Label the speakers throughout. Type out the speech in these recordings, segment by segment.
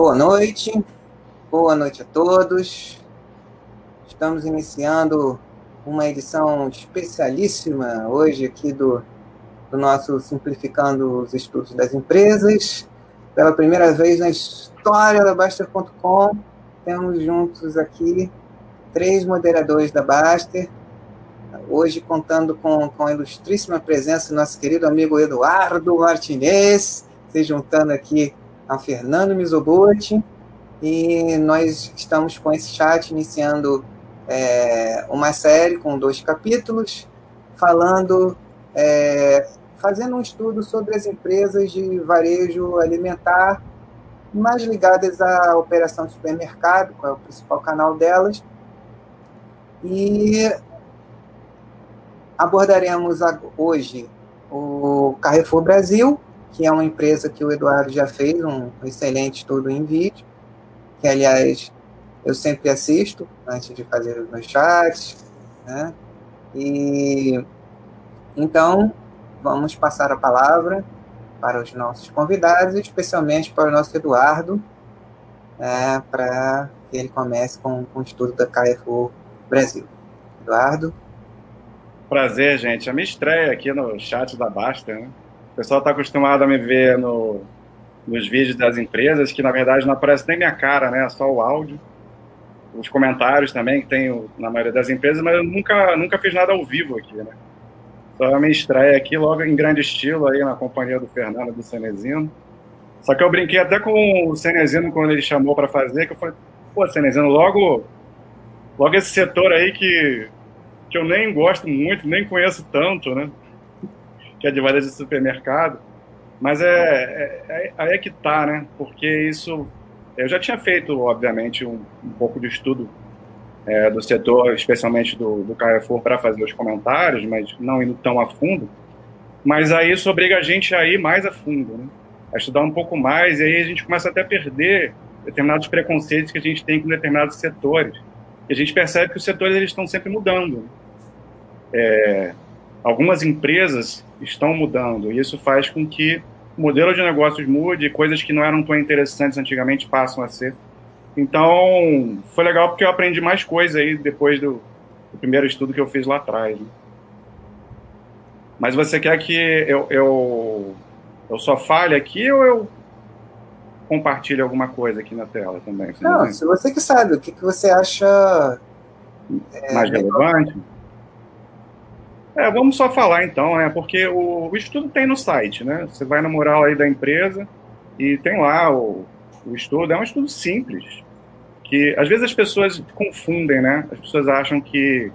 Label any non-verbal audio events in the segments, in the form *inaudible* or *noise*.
Speaker 1: Boa noite, boa noite a todos. Estamos iniciando uma edição especialíssima hoje aqui do, do nosso Simplificando os Estudos das Empresas. Pela primeira vez na história da Baster.com, temos juntos aqui três moderadores da Baster. Hoje contando com, com a ilustríssima presença do nosso querido amigo Eduardo Martinez, se juntando aqui a Fernando Mizobuti, e nós estamos com esse chat iniciando é, uma série com dois capítulos, falando, é, fazendo um estudo sobre as empresas de varejo alimentar mais ligadas à operação de supermercado, qual é o principal canal delas, e abordaremos hoje o Carrefour Brasil, que é uma empresa que o Eduardo já fez um excelente estudo em vídeo, que, aliás, eu sempre assisto antes de fazer os meus chats, né? E então, vamos passar a palavra para os nossos convidados, especialmente para o nosso Eduardo, né, para que ele comece com, com o estudo da Carrefour Brasil. Eduardo.
Speaker 2: Prazer, gente. A minha estreia aqui no chat da Basta, né? Pessoal está acostumado a me ver no, nos vídeos das empresas, que na verdade não aparece nem minha cara, né? Só o áudio. Os comentários também, que tem na maioria das empresas, mas eu nunca, nunca fiz nada ao vivo aqui, né? Só a minha estreia aqui, logo em grande estilo, aí na companhia do Fernando do Cenezino. Só que eu brinquei até com o Cenezino quando ele chamou para fazer, que eu falei, pô, Cenezino, logo, logo esse setor aí que, que eu nem gosto muito, nem conheço tanto, né? Que é de varejo de supermercado. Mas é, é, é, aí é que tá, né? Porque isso. Eu já tinha feito, obviamente, um, um pouco de estudo é, do setor, especialmente do, do Carrefour, para fazer os comentários, mas não indo tão a fundo. Mas aí isso obriga a gente a ir mais a fundo, né? A estudar um pouco mais, e aí a gente começa até a perder determinados preconceitos que a gente tem com determinados setores. E a gente percebe que os setores eles estão sempre mudando. É, algumas empresas estão mudando e isso faz com que o modelo de negócios mude, coisas que não eram tão interessantes antigamente passam a ser. Então, foi legal porque eu aprendi mais coisas aí depois do, do primeiro estudo que eu fiz lá atrás. Né? Mas você quer que eu, eu, eu só fale aqui ou eu compartilhe alguma coisa aqui na tela também?
Speaker 1: Não, se você que sabe, o que, que você acha
Speaker 2: é, mais relevante? Melhor? É, vamos só falar então, né? Porque o, o, estudo tem no site, né? Você vai no mural aí da empresa e tem lá o, o estudo. É um estudo simples, que às vezes as pessoas confundem, né? As pessoas acham que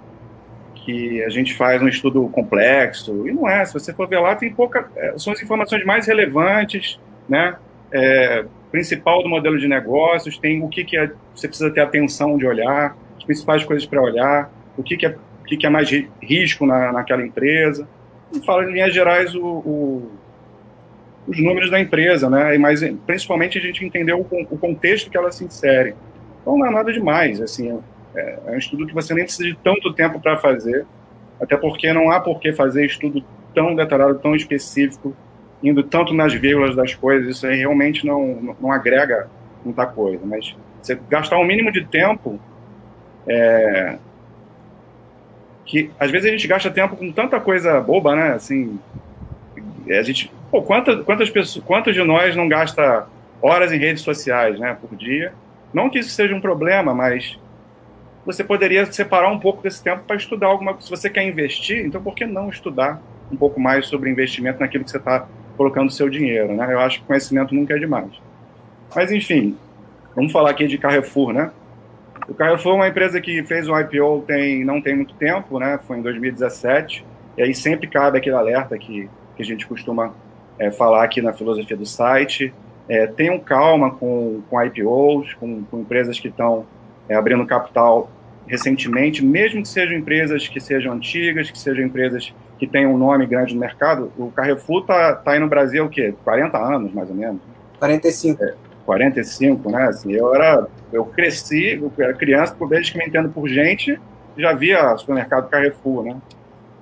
Speaker 2: que a gente faz um estudo complexo e não é. Se você for ver lá, tem pouca, é, são as informações mais relevantes, né? É, principal do modelo de negócios, tem o que, que é, você precisa ter atenção de olhar, as principais coisas para olhar, o que, que é o que, que é mais risco na, naquela empresa. E fala, em linhas gerais, o, o, os números da empresa, né? Mas principalmente a gente entendeu o, o, contexto que ela se insere. Então não é nada demais, assim, é, é um estudo que você nem precisa de tanto tempo para fazer, até porque não há por que fazer estudo tão detalhado, tão específico, indo tanto nas vírgulas das coisas, isso aí realmente não, não, não agrega muita coisa, mas você gastar um mínimo de tempo é, que às vezes a gente gasta tempo com tanta coisa boba, né? Assim, a gente, pô, quantas, quantas pessoas, quantos de nós não gasta horas em redes sociais, né, por dia? Não que isso seja um problema, mas você poderia separar um pouco desse tempo para estudar alguma coisa. Se você quer investir, então por que não estudar um pouco mais sobre investimento naquilo que você está colocando o seu dinheiro, né? Eu acho que conhecimento nunca é demais. Mas enfim, vamos falar aqui de Carrefour, né? O Carrefour é uma empresa que fez um IPO tem, não tem muito tempo, né? Foi em 2017. E aí sempre cabe aquele alerta que, que a gente costuma é, falar aqui na filosofia do site. É, tenham calma com, com IPOs, com, com empresas que estão é, abrindo capital recentemente, mesmo que sejam empresas que sejam antigas, que sejam empresas que tenham um nome grande no mercado. O Carrefour está tá aí no Brasil o quê? 40 anos, mais ou menos?
Speaker 1: 45.
Speaker 2: É, 45, né? Assim, eu era, eu cresci, eu era criança, desde que me entendo por gente, já via supermercado Carrefour, né?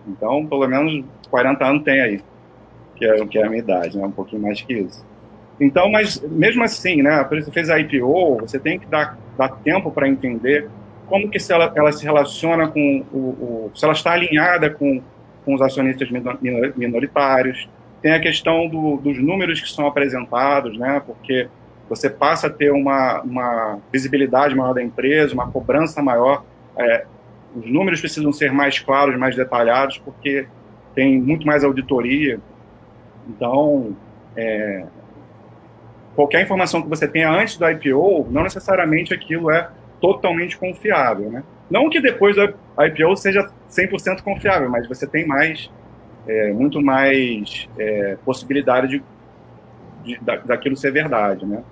Speaker 2: Então, pelo menos 40 anos tem aí, que é, que é a minha idade, né? Um pouquinho mais que isso. Então, mas mesmo assim, né, por isso você fez a IPO, você tem que dar, dar tempo para entender como que se ela, ela se relaciona com o, o, se ela está alinhada com, com os acionistas minoritários. Tem a questão do, dos números que são apresentados, né, porque você passa a ter uma, uma visibilidade maior da empresa, uma cobrança maior. É, os números precisam ser mais claros, mais detalhados, porque tem muito mais auditoria. Então, é, qualquer informação que você tenha antes do IPO, não necessariamente aquilo é totalmente confiável, né? Não que depois da IPO seja 100% confiável, mas você tem mais, é, muito mais é, possibilidade de, de, daquilo ser verdade, né?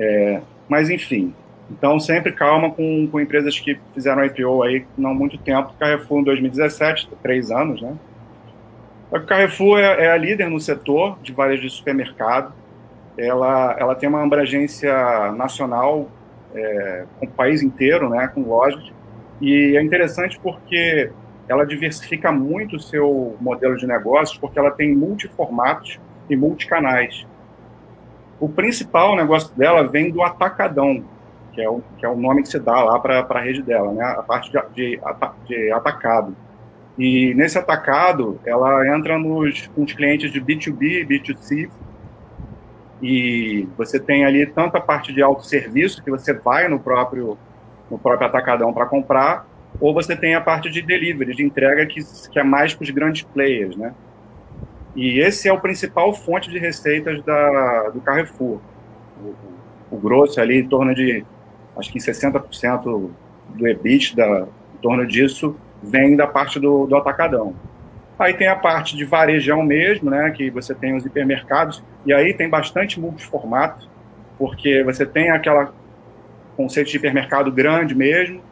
Speaker 2: É, mas, enfim, então sempre calma com, com empresas que fizeram IPO aí não muito tempo. Carrefour em 2017, três anos, né? A Carrefour é, é a líder no setor de varejo de supermercado. Ela, ela tem uma abrangência nacional é, com o país inteiro, né, com lojas. E é interessante porque ela diversifica muito o seu modelo de negócios, porque ela tem multiformatos e multicanais. O principal negócio dela vem do atacadão, que é o, que é o nome que se dá lá para a rede dela, né, a parte de, de, de atacado. E nesse atacado, ela entra nos, clientes de B2B, B2C, e você tem ali tanto a parte de autosserviço, que você vai no próprio, no próprio atacadão para comprar, ou você tem a parte de delivery, de entrega, que, que é mais para os grandes players, né? E esse é o principal fonte de receitas da, do Carrefour. O, o grosso ali, em torno de, acho que 60% do EBITDA, em torno disso, vem da parte do, do atacadão. Aí tem a parte de varejão mesmo, né, que você tem os hipermercados, e aí tem bastante multiformato, porque você tem aquela conceito de hipermercado grande mesmo,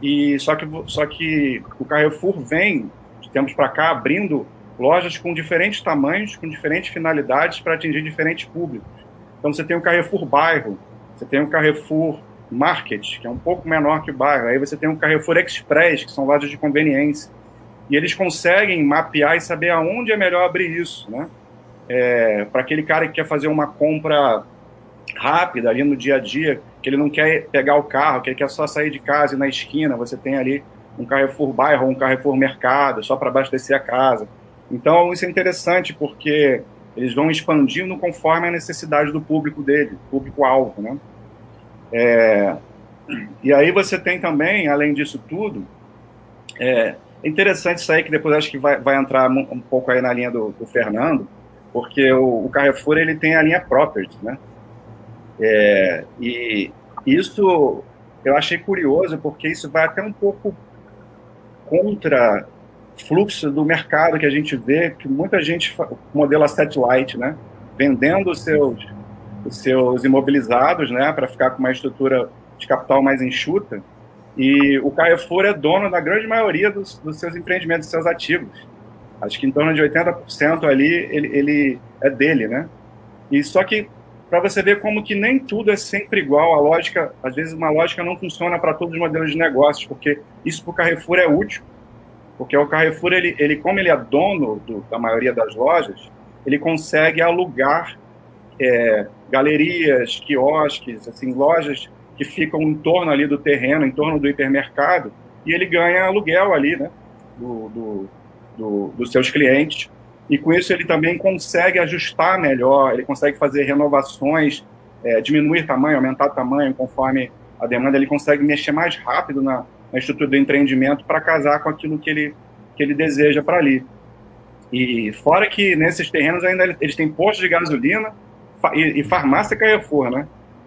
Speaker 2: e só que, só que o Carrefour vem, de tempos para cá, abrindo lojas com diferentes tamanhos, com diferentes finalidades para atingir diferentes públicos. Então você tem o Carrefour Bairro, você tem o Carrefour Market, que é um pouco menor que o bairro, aí você tem o Carrefour Express, que são lojas de conveniência e eles conseguem mapear e saber aonde é melhor abrir isso, né? É, para aquele cara que quer fazer uma compra rápida ali no dia a dia, que ele não quer pegar o carro, que ele quer só sair de casa e na esquina você tem ali um Carrefour bairro, um Carrefour mercado, só para abastecer a casa. Então isso é interessante porque eles vão expandindo conforme a necessidade do público dele, público-alvo, né? É, e aí você tem também, além disso tudo, é, é interessante isso aí, que depois acho que vai, vai entrar um, pouco aí na linha do, do Fernando, porque o, o, Carrefour ele tem a linha Property, né? É, e isso eu achei curioso, porque isso vai até um pouco contra fluxo do mercado que a gente vê, que muita gente modela satellite, né? Vendendo os seus, os seus imobilizados, né? Para ficar com uma estrutura de capital mais enxuta e o Carrefour é dono da grande maioria dos, dos seus empreendimentos, dos seus ativos. Acho que em torno de 80% ali ele, ele é dele, né? E só que para você ver como que nem tudo é sempre igual, a lógica, às vezes uma lógica não funciona para todos os modelos de negócios, porque isso para o Carrefour é útil, porque o Carrefour, ele, ele como ele é dono do, da maioria das lojas, ele consegue alugar é, galerias, quiosques, assim, lojas que ficam em torno ali do terreno, em torno do hipermercado, e ele ganha aluguel ali, né, do, do, do, dos seus clientes. E com isso ele também consegue ajustar melhor, ele consegue fazer renovações, é, diminuir tamanho, aumentar tamanho conforme a demanda, ele consegue mexer mais rápido na, na estrutura do empreendimento para casar com aquilo que ele, que ele deseja para ali. E fora que nesses terrenos ainda eles têm postos de gasolina e, e farmácia Carrefour, né?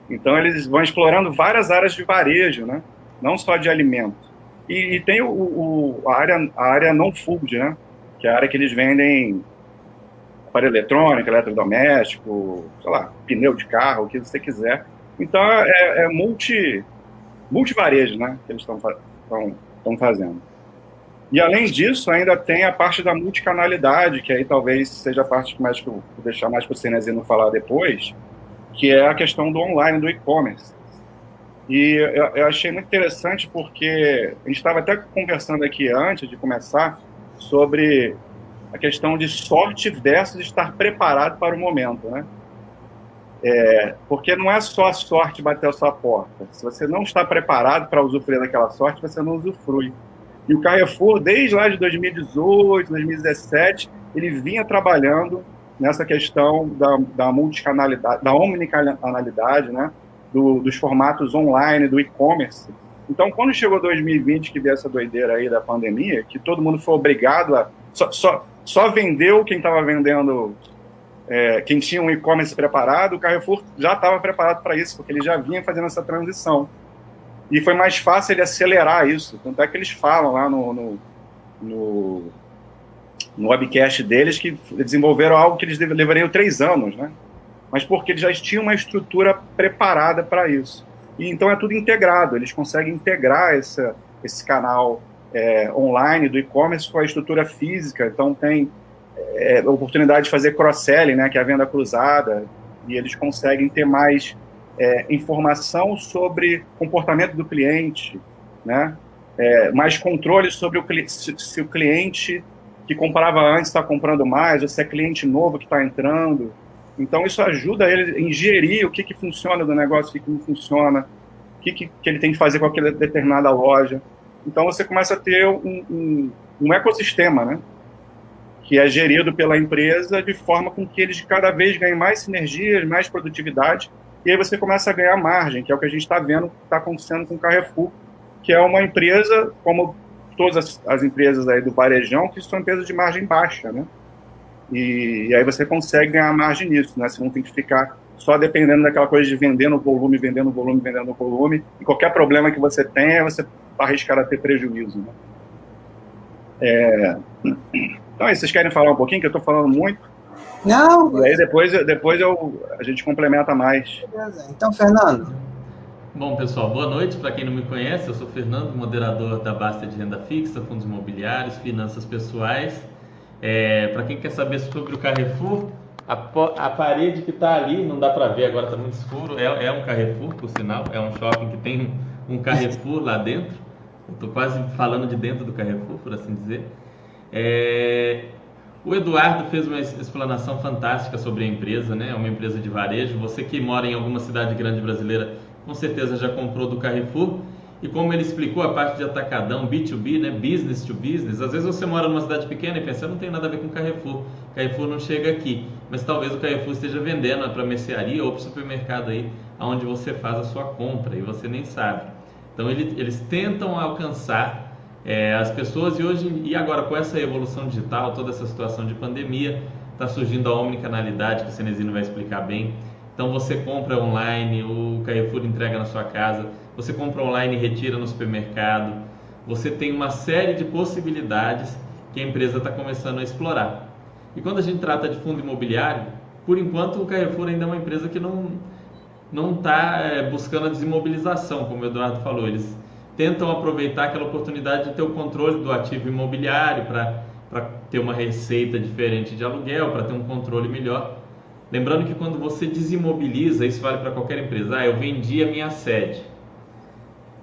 Speaker 2: Então eles vão explorando várias áreas de varejo, né? Não só de alimento. E, e tem o, o, a área a área não food, né? Que é a área que eles vendem aparelho eletrônico, eletrodoméstico, sei lá, pneu de carro, o que você quiser. Então é, é multi multivarejo, né? Que eles estão fazendo. E além disso, ainda tem a parte da multicanalidade, que aí talvez seja a parte que mais que eu vou deixar mais para o Cenezino falar depois, que é a questão do online, do e-commerce. E eu, eu, achei muito interessante porque a gente estava até conversando aqui antes de começar sobre a questão de sorte versus estar preparado para o momento, né? É, porque não é só a sorte bater a sua porta. Se você não está preparado para usufruir daquela sorte, você não usufrui. E o Carrefour, desde lá de 2018, 2017, ele vinha trabalhando nessa questão da, da multicanalidade, da omnicanalidade, né? Do, dos formatos online, do e-commerce. Então, quando chegou 2020, que veio essa doideira aí da pandemia, que todo mundo foi obrigado a. Só, só, só vendeu quem estava vendendo é, quem tinha um e-commerce preparado, o Carrefour já estava preparado para isso, porque ele já vinha fazendo essa transição. E foi mais fácil ele acelerar isso. Tanto é que eles falam lá no, no, no, no webcast deles que desenvolveram algo que eles levariam três anos, né? Mas porque eles já tinham uma estrutura preparada para isso. E então é tudo integrado, eles conseguem integrar essa, esse canal é, online do e-commerce com a estrutura física. Então tem é, oportunidade de fazer cross-selling, né, que é a venda cruzada, e eles conseguem ter mais é, informação sobre comportamento do cliente, né, é, mais controle sobre o se, se o cliente que comprava antes está comprando mais, ou se é cliente novo que está entrando. Então, isso ajuda ele a ingerir o que, que funciona do negócio, o que, que não funciona, o que, que, que ele tem que fazer com aquela determinada loja. Então, você começa a ter um, um, um ecossistema, né? Que é gerido pela empresa de forma com que eles cada vez ganhem mais sinergias, mais produtividade, e aí você começa a ganhar margem, que é o que a gente está vendo que está acontecendo com o Carrefour, que é uma empresa, como todas as, as, empresas aí do varejão, que são empresas de margem baixa, né? E, e, aí você consegue ganhar margem nisso, né? Você não tem que ficar só dependendo daquela coisa de vendendo volume, vendendo volume, vendendo volume, e qualquer problema que você tenha, você está arriscado a ter prejuízo, né? É... Então, aí, vocês querem falar um pouquinho, que eu estou falando muito?
Speaker 1: Não.
Speaker 2: E aí depois, depois eu, a gente complementa mais.
Speaker 1: Beleza. Então, Fernando.
Speaker 3: Bom, pessoal, boa noite. Para quem não me conhece, eu sou Fernando, moderador da Basta de Renda Fixa, Fundos Imobiliários, Finanças Pessoais. É, para quem quer saber sobre o Carrefour, a, a parede que está ali, não dá para ver agora, está muito escuro, é, é, um Carrefour, por sinal, é um shopping que tem um, um Carrefour lá dentro. Estou quase falando de dentro do Carrefour, por assim dizer. É... O Eduardo fez uma explanação fantástica sobre a empresa, né? É uma empresa de varejo. Você que mora em alguma cidade grande brasileira, com certeza já comprou do Carrefour. E como ele explicou a parte de atacadão, B2B, né? Business to business. Às vezes você mora numa cidade pequena e pensa, não tem nada a ver com Carrefour. Carrefour não chega aqui. Mas talvez o Carrefour esteja vendendo para mercearia ou para supermercado aí, onde você faz a sua compra e você nem sabe. Então ele, eles tentam alcançar é, as pessoas e hoje e agora com essa evolução digital, toda essa situação de pandemia, está surgindo a omnicanalidade que o Cenezino vai explicar bem. Então você compra online, o Carrefour entrega na sua casa, você compra online e retira no supermercado. Você tem uma série de possibilidades que a empresa está começando a explorar. E quando a gente trata de fundo imobiliário, por enquanto o Carrefour ainda é uma empresa que não não está é, buscando a desimobilização, como o Eduardo falou. Eles tentam aproveitar aquela oportunidade de ter o controle do ativo imobiliário para ter uma receita diferente de aluguel, para ter um controle melhor. Lembrando que quando você desimobiliza, isso vale para qualquer empresa. Ah, eu vendi a minha sede.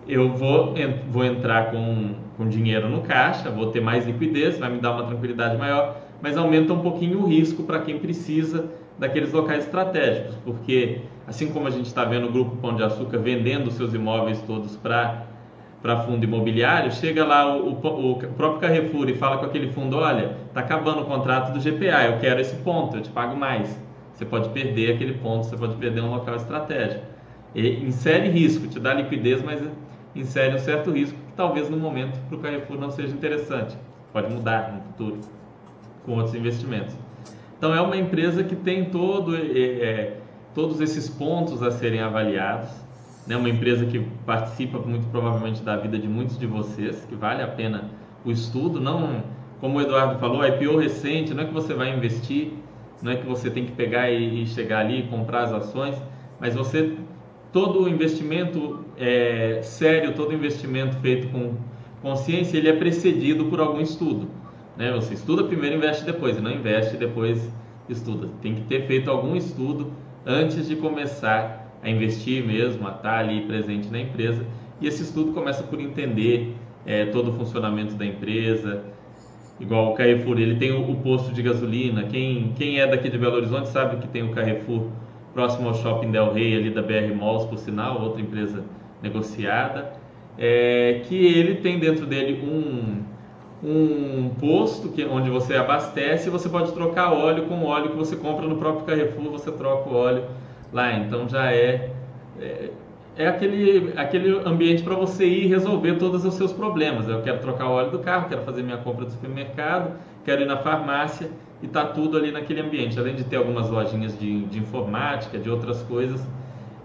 Speaker 3: Eu vou, vou entrar com, com dinheiro no caixa, vou ter mais liquidez, vai me dar uma tranquilidade maior, mas aumenta um pouquinho o risco para quem precisa daqueles locais estratégicos, porque assim como a gente está vendo o Grupo Pão de Açúcar vendendo seus imóveis todos para para fundo imobiliário, chega lá o, o, o, próprio Carrefour e fala com aquele fundo, olha, está acabando o contrato do GPA, eu quero esse ponto, eu te pago mais. Você pode perder aquele ponto, você pode perder um local estratégico. E insere risco, te dá liquidez, mas insere um certo risco que talvez no momento para o Carrefour não seja interessante. Pode mudar no futuro com outros investimentos. Então é uma empresa que tem todo, é, é, todos esses pontos a serem avaliados né, uma empresa que participa muito provavelmente da vida de muitos de vocês, que vale a pena o estudo, não como o Eduardo falou, a IPO recente, não é que você vai investir, não é que você tem que pegar e, chegar ali e comprar as ações, mas você todo investimento é, sério, todo investimento feito com consciência, ele é precedido por algum estudo. Né? Você estuda primeiro, investe depois, e não investe depois estuda. Tem que ter feito algum estudo antes de começar a investir mesmo, a estar ali presente na empresa. E esse estudo começa por entender é, todo o funcionamento da empresa. Igual o Carrefour, ele tem o, o, posto de gasolina. Quem, quem é daqui de Belo Horizonte sabe que tem o Carrefour próximo ao Shopping Del Rey, ali da BR Malls, por sinal, outra empresa negociada, é, que ele tem dentro dele um, um posto que, onde você abastece e você pode trocar óleo com o óleo que você compra no próprio Carrefour, você troca o óleo lá. Então já é, é, é aquele, aquele ambiente para você ir resolver todos os seus problemas. Eu quero trocar o óleo do carro, quero fazer minha compra do supermercado, quero ir na farmácia e tá tudo ali naquele ambiente. Além de ter algumas lojinhas de, de informática, de outras coisas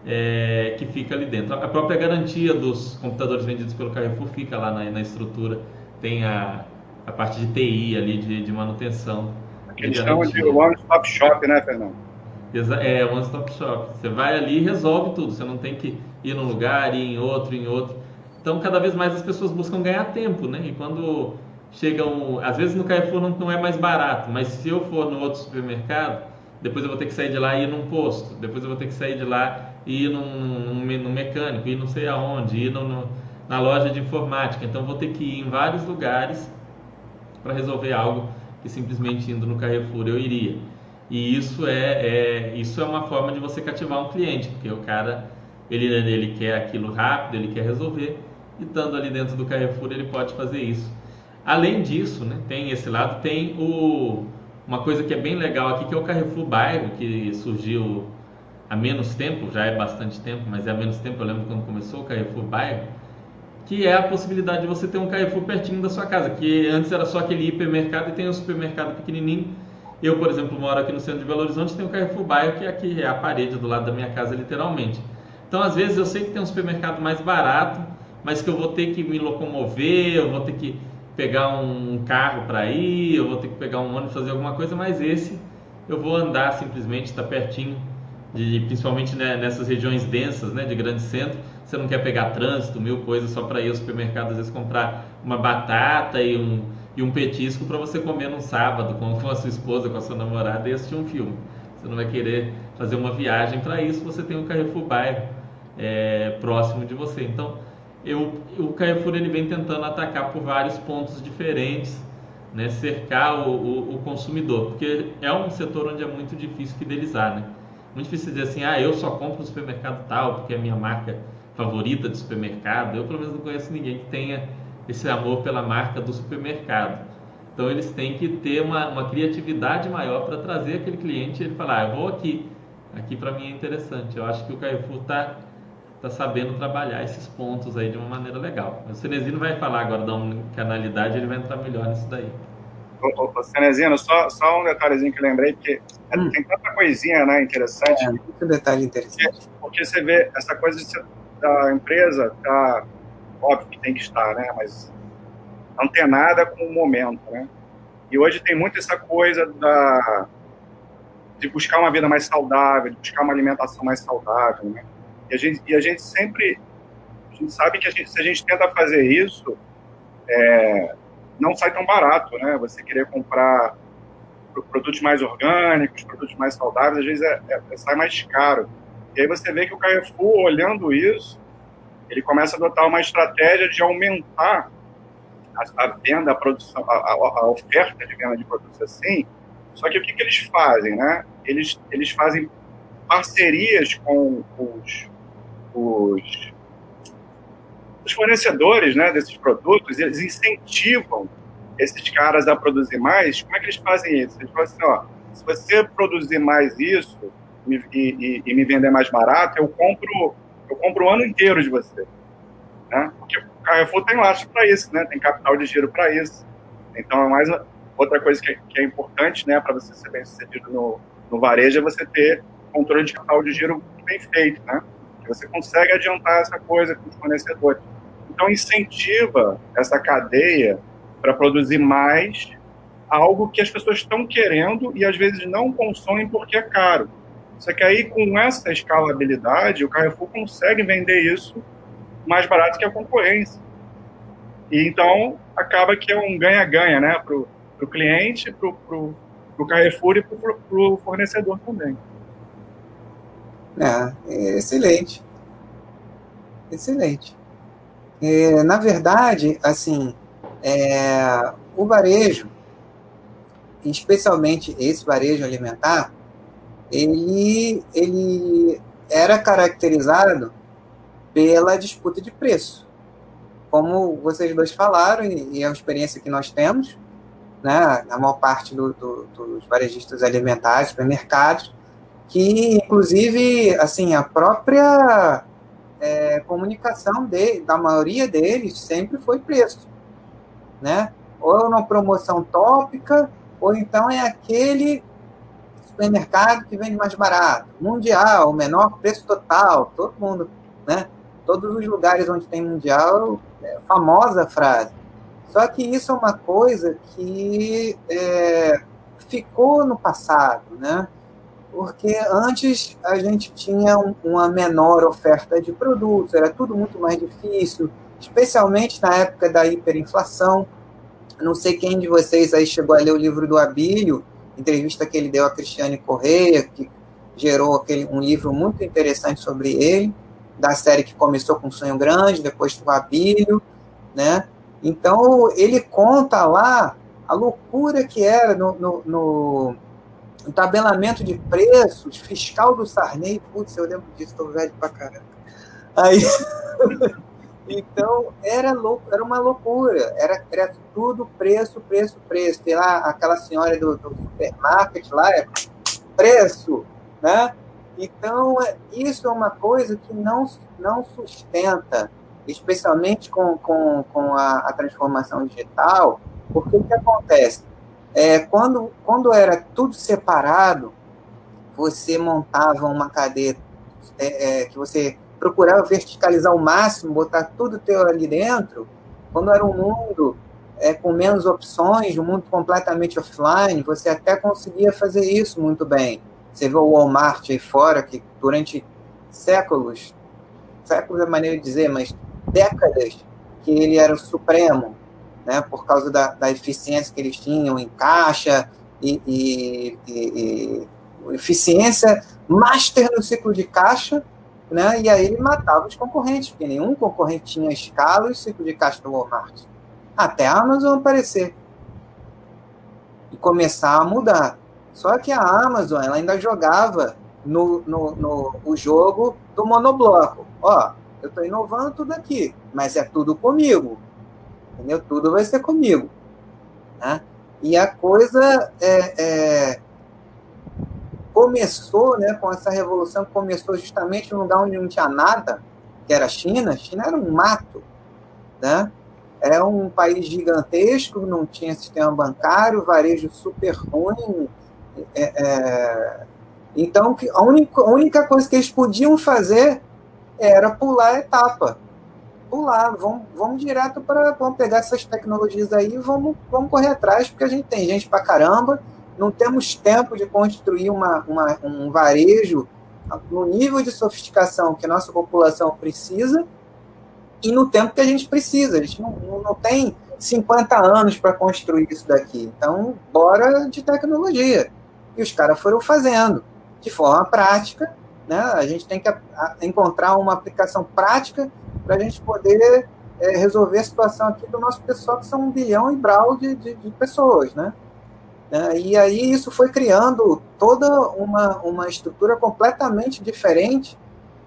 Speaker 3: é, que fica ali dentro. A própria garantia dos computadores vendidos pelo Carrefour fica lá na, na estrutura. Tem a, a parte de TI ali, de, de manutenção.
Speaker 2: Eles chamam de One Stop Shop, né, Fernando?
Speaker 3: É, One Stop Shop. Você vai ali e resolve tudo. Você não tem que ir num lugar, ir em outro, em outro. Então, cada vez mais as pessoas buscam ganhar tempo, né? E quando chegam, às vezes no Carrefour não, não é mais barato, mas se eu for no outro supermercado, depois eu vou ter que sair de lá e ir num posto, depois eu vou ter que sair de lá e ir num, num, num mecânico, ir não sei aonde, ir no, no, na loja de informática. Então, vou ter que ir em vários lugares para resolver algo que simplesmente indo no Carrefour eu iria. E isso é, é, isso é uma forma de você cativar um cliente, porque o cara ele, ele quer aquilo rápido, ele quer resolver, e estando ali dentro do Carrefour ele pode fazer isso. Além disso, né, tem esse lado, tem o, uma coisa que é bem legal aqui, que é o Carrefour Bairro, que surgiu há menos tempo, já é bastante tempo, mas é há menos tempo, eu lembro quando começou o Carrefour Bairro, que é a possibilidade de você ter um Carrefour pertinho da sua casa, que antes era só aquele hipermercado e tem um supermercado pequenininho. Eu, por exemplo, moro aqui no centro de Belo Horizonte, tem o Carrefour Bairro, que é aqui é a parede do lado da minha casa, literalmente. Então, às vezes, eu sei que tem um supermercado mais barato, mas que eu vou ter que me locomover, eu vou ter que pegar um carro para ir, eu vou ter que pegar um ônibus fazer alguma coisa, mas esse eu vou andar simplesmente, está pertinho, de, principalmente né, nessas regiões densas, né, de grande centro. Você não quer pegar trânsito, mil coisas só para ir ao supermercado, às vezes comprar uma batata e um, e um petisco para você comer num sábado com, com a sua esposa, com a sua namorada e assistir um filme. Você não vai querer fazer uma viagem para isso, você tem o Carrefour Bairro é, próximo de você. Então, eu, o Carrefour ele vem tentando atacar por vários pontos diferentes, né, cercar o, o, o, consumidor, porque é um setor onde é muito difícil fidelizar, né? Muito difícil dizer assim, ah, eu só compro no supermercado tal, porque é a minha marca favorita de supermercado. Eu, pelo menos, não conheço ninguém que tenha esse amor pela marca do supermercado. Então, eles têm que ter uma, uma criatividade maior para trazer aquele cliente e ele falar, ah, eu vou aqui, aqui para mim é interessante. Eu acho que o Carrefour está está sabendo trabalhar esses pontos aí de uma maneira legal. O Cenezino vai falar agora da canalidade, ele vai entrar melhor nisso daí.
Speaker 2: Ô, ô, Cenezino, só, só um detalhezinho que eu lembrei, porque hum. tem tanta coisinha né, interessante. É,
Speaker 1: muito detalhe interessante.
Speaker 2: Porque, porque, você vê essa coisa de, da empresa, tá, óbvio que tem que estar, né, mas antenada com o momento, né? E hoje tem muito essa coisa da, de buscar uma vida mais saudável, de buscar uma alimentação mais saudável, né? E a gente, e a gente sempre a gente sabe que a gente, se a gente tenta fazer isso, é, não sai tão barato, né? Você querer comprar produtos mais orgânicos, produtos mais saudáveis, às vezes é, é, sai mais caro. E aí você vê que o Carrefour, olhando isso, ele começa a adotar uma estratégia de aumentar a, a venda, a produção, a, a, oferta de venda de produtos assim. Só que o que, que eles fazem, né? Eles, eles fazem parcerias com os, os, os fornecedores né, desses produtos, eles incentivam esses caras a produzir mais. Como é que eles fazem isso? Eles falam assim, ó, se você produzir mais isso e, e, e me vender mais barato, eu compro, eu compro o ano inteiro de você. Né? Porque o Carrefour tem laço para isso, né? tem capital de giro para isso. Então, é mais outra coisa que é, que é importante né, para você ser bem sucedido no, no varejo é você ter controle de capital de giro bem feito. Né? Você consegue adiantar essa coisa com os fornecedores. Então, incentiva essa cadeia para produzir mais algo que as pessoas estão querendo e às vezes não consomem porque é caro. Só que aí, com essa escalabilidade, o Carrefour consegue vender isso mais barato que a concorrência. E então, acaba que é um ganha-ganha né? para o cliente, para o Carrefour e para o fornecedor também.
Speaker 1: É, é excelente. Excelente. É, na verdade, assim, é, o varejo, especialmente esse varejo alimentar, ele, ele era caracterizado pela disputa de preço. Como vocês dois falaram, e é a experiência que nós temos, né, a maior parte do, do, dos varejistas alimentares, supermercados, que inclusive assim a própria é, comunicação de, da maioria deles sempre foi preço, né? Ou é uma promoção tópica, ou então é aquele supermercado que vende mais barato, mundial, menor preço total, todo mundo, né? Todos os lugares onde tem mundial, é famosa frase. Só que isso é uma coisa que é, ficou no passado, né? Porque antes a gente tinha uma menor oferta de produtos, era tudo muito mais difícil, especialmente na época da hiperinflação. Não sei quem de vocês aí chegou a ler o livro do Abílio, entrevista que ele deu a Cristiane Correia, que gerou aquele, um livro muito interessante sobre ele, da série que começou com Sonho Grande, depois do Abílio, né? Então, ele conta lá a loucura que era no, no, no, no tabelamento de preços, fiscal do Sarney, putz, eu lembro disso, estou velho pra caramba. Aí, *laughs* então, era, louco, era uma loucura, era, era tudo preço, preço, preço. Tem lá aquela senhora do, do supermarket lá, é preço, né? Então, é, isso é uma coisa que não, não sustenta especialmente com, com, com a, a transformação digital, porque o que acontece? É, quando, quando era tudo separado, você montava uma cadeia é, é, que você procurava verticalizar ao máximo, botar tudo teu ali dentro, quando era um mundo é, com menos opções, um mundo completamente offline, você até conseguia fazer isso muito bem. Você vê o Walmart aí fora, que durante séculos, séculos é maneira de dizer, mas décadas que ele era o supremo, né, por causa da, da eficiência que eles tinham em caixa e, e, e, e eficiência master no ciclo de caixa, né, e aí ele matava os concorrentes, porque nenhum concorrente tinha escala e ciclo de caixa do Walmart. Até a Amazon aparecer e começar a mudar. Só que a Amazon ela ainda jogava no, no, no o jogo do monobloco. Ó, eu estou inovando tudo aqui, mas é tudo comigo. Entendeu? Tudo vai ser comigo. Né? E a coisa é, é, começou né, com essa revolução, começou justamente no lugar onde não tinha nada, que era a China. A China era um mato. Né? É um país gigantesco, não tinha sistema bancário, varejo super ruim. É, é, então, a única, a única coisa que eles podiam fazer era pular a etapa. Pular, vamos, vamos direto para. Vamos pegar essas tecnologias aí e vamos, vamos correr atrás, porque a gente tem gente para caramba, não temos tempo de construir uma, uma, um varejo no nível de sofisticação que a nossa população precisa e no tempo que a gente precisa. A gente não, não tem 50 anos para construir isso daqui. Então, bora de tecnologia. E os caras foram fazendo de forma prática né? A gente tem que encontrar uma aplicação prática para a gente poder é, resolver a situação aqui do nosso pessoal, que são um bilhão e brau de, de, de pessoas. Né? É, e aí isso foi criando toda uma, uma estrutura completamente diferente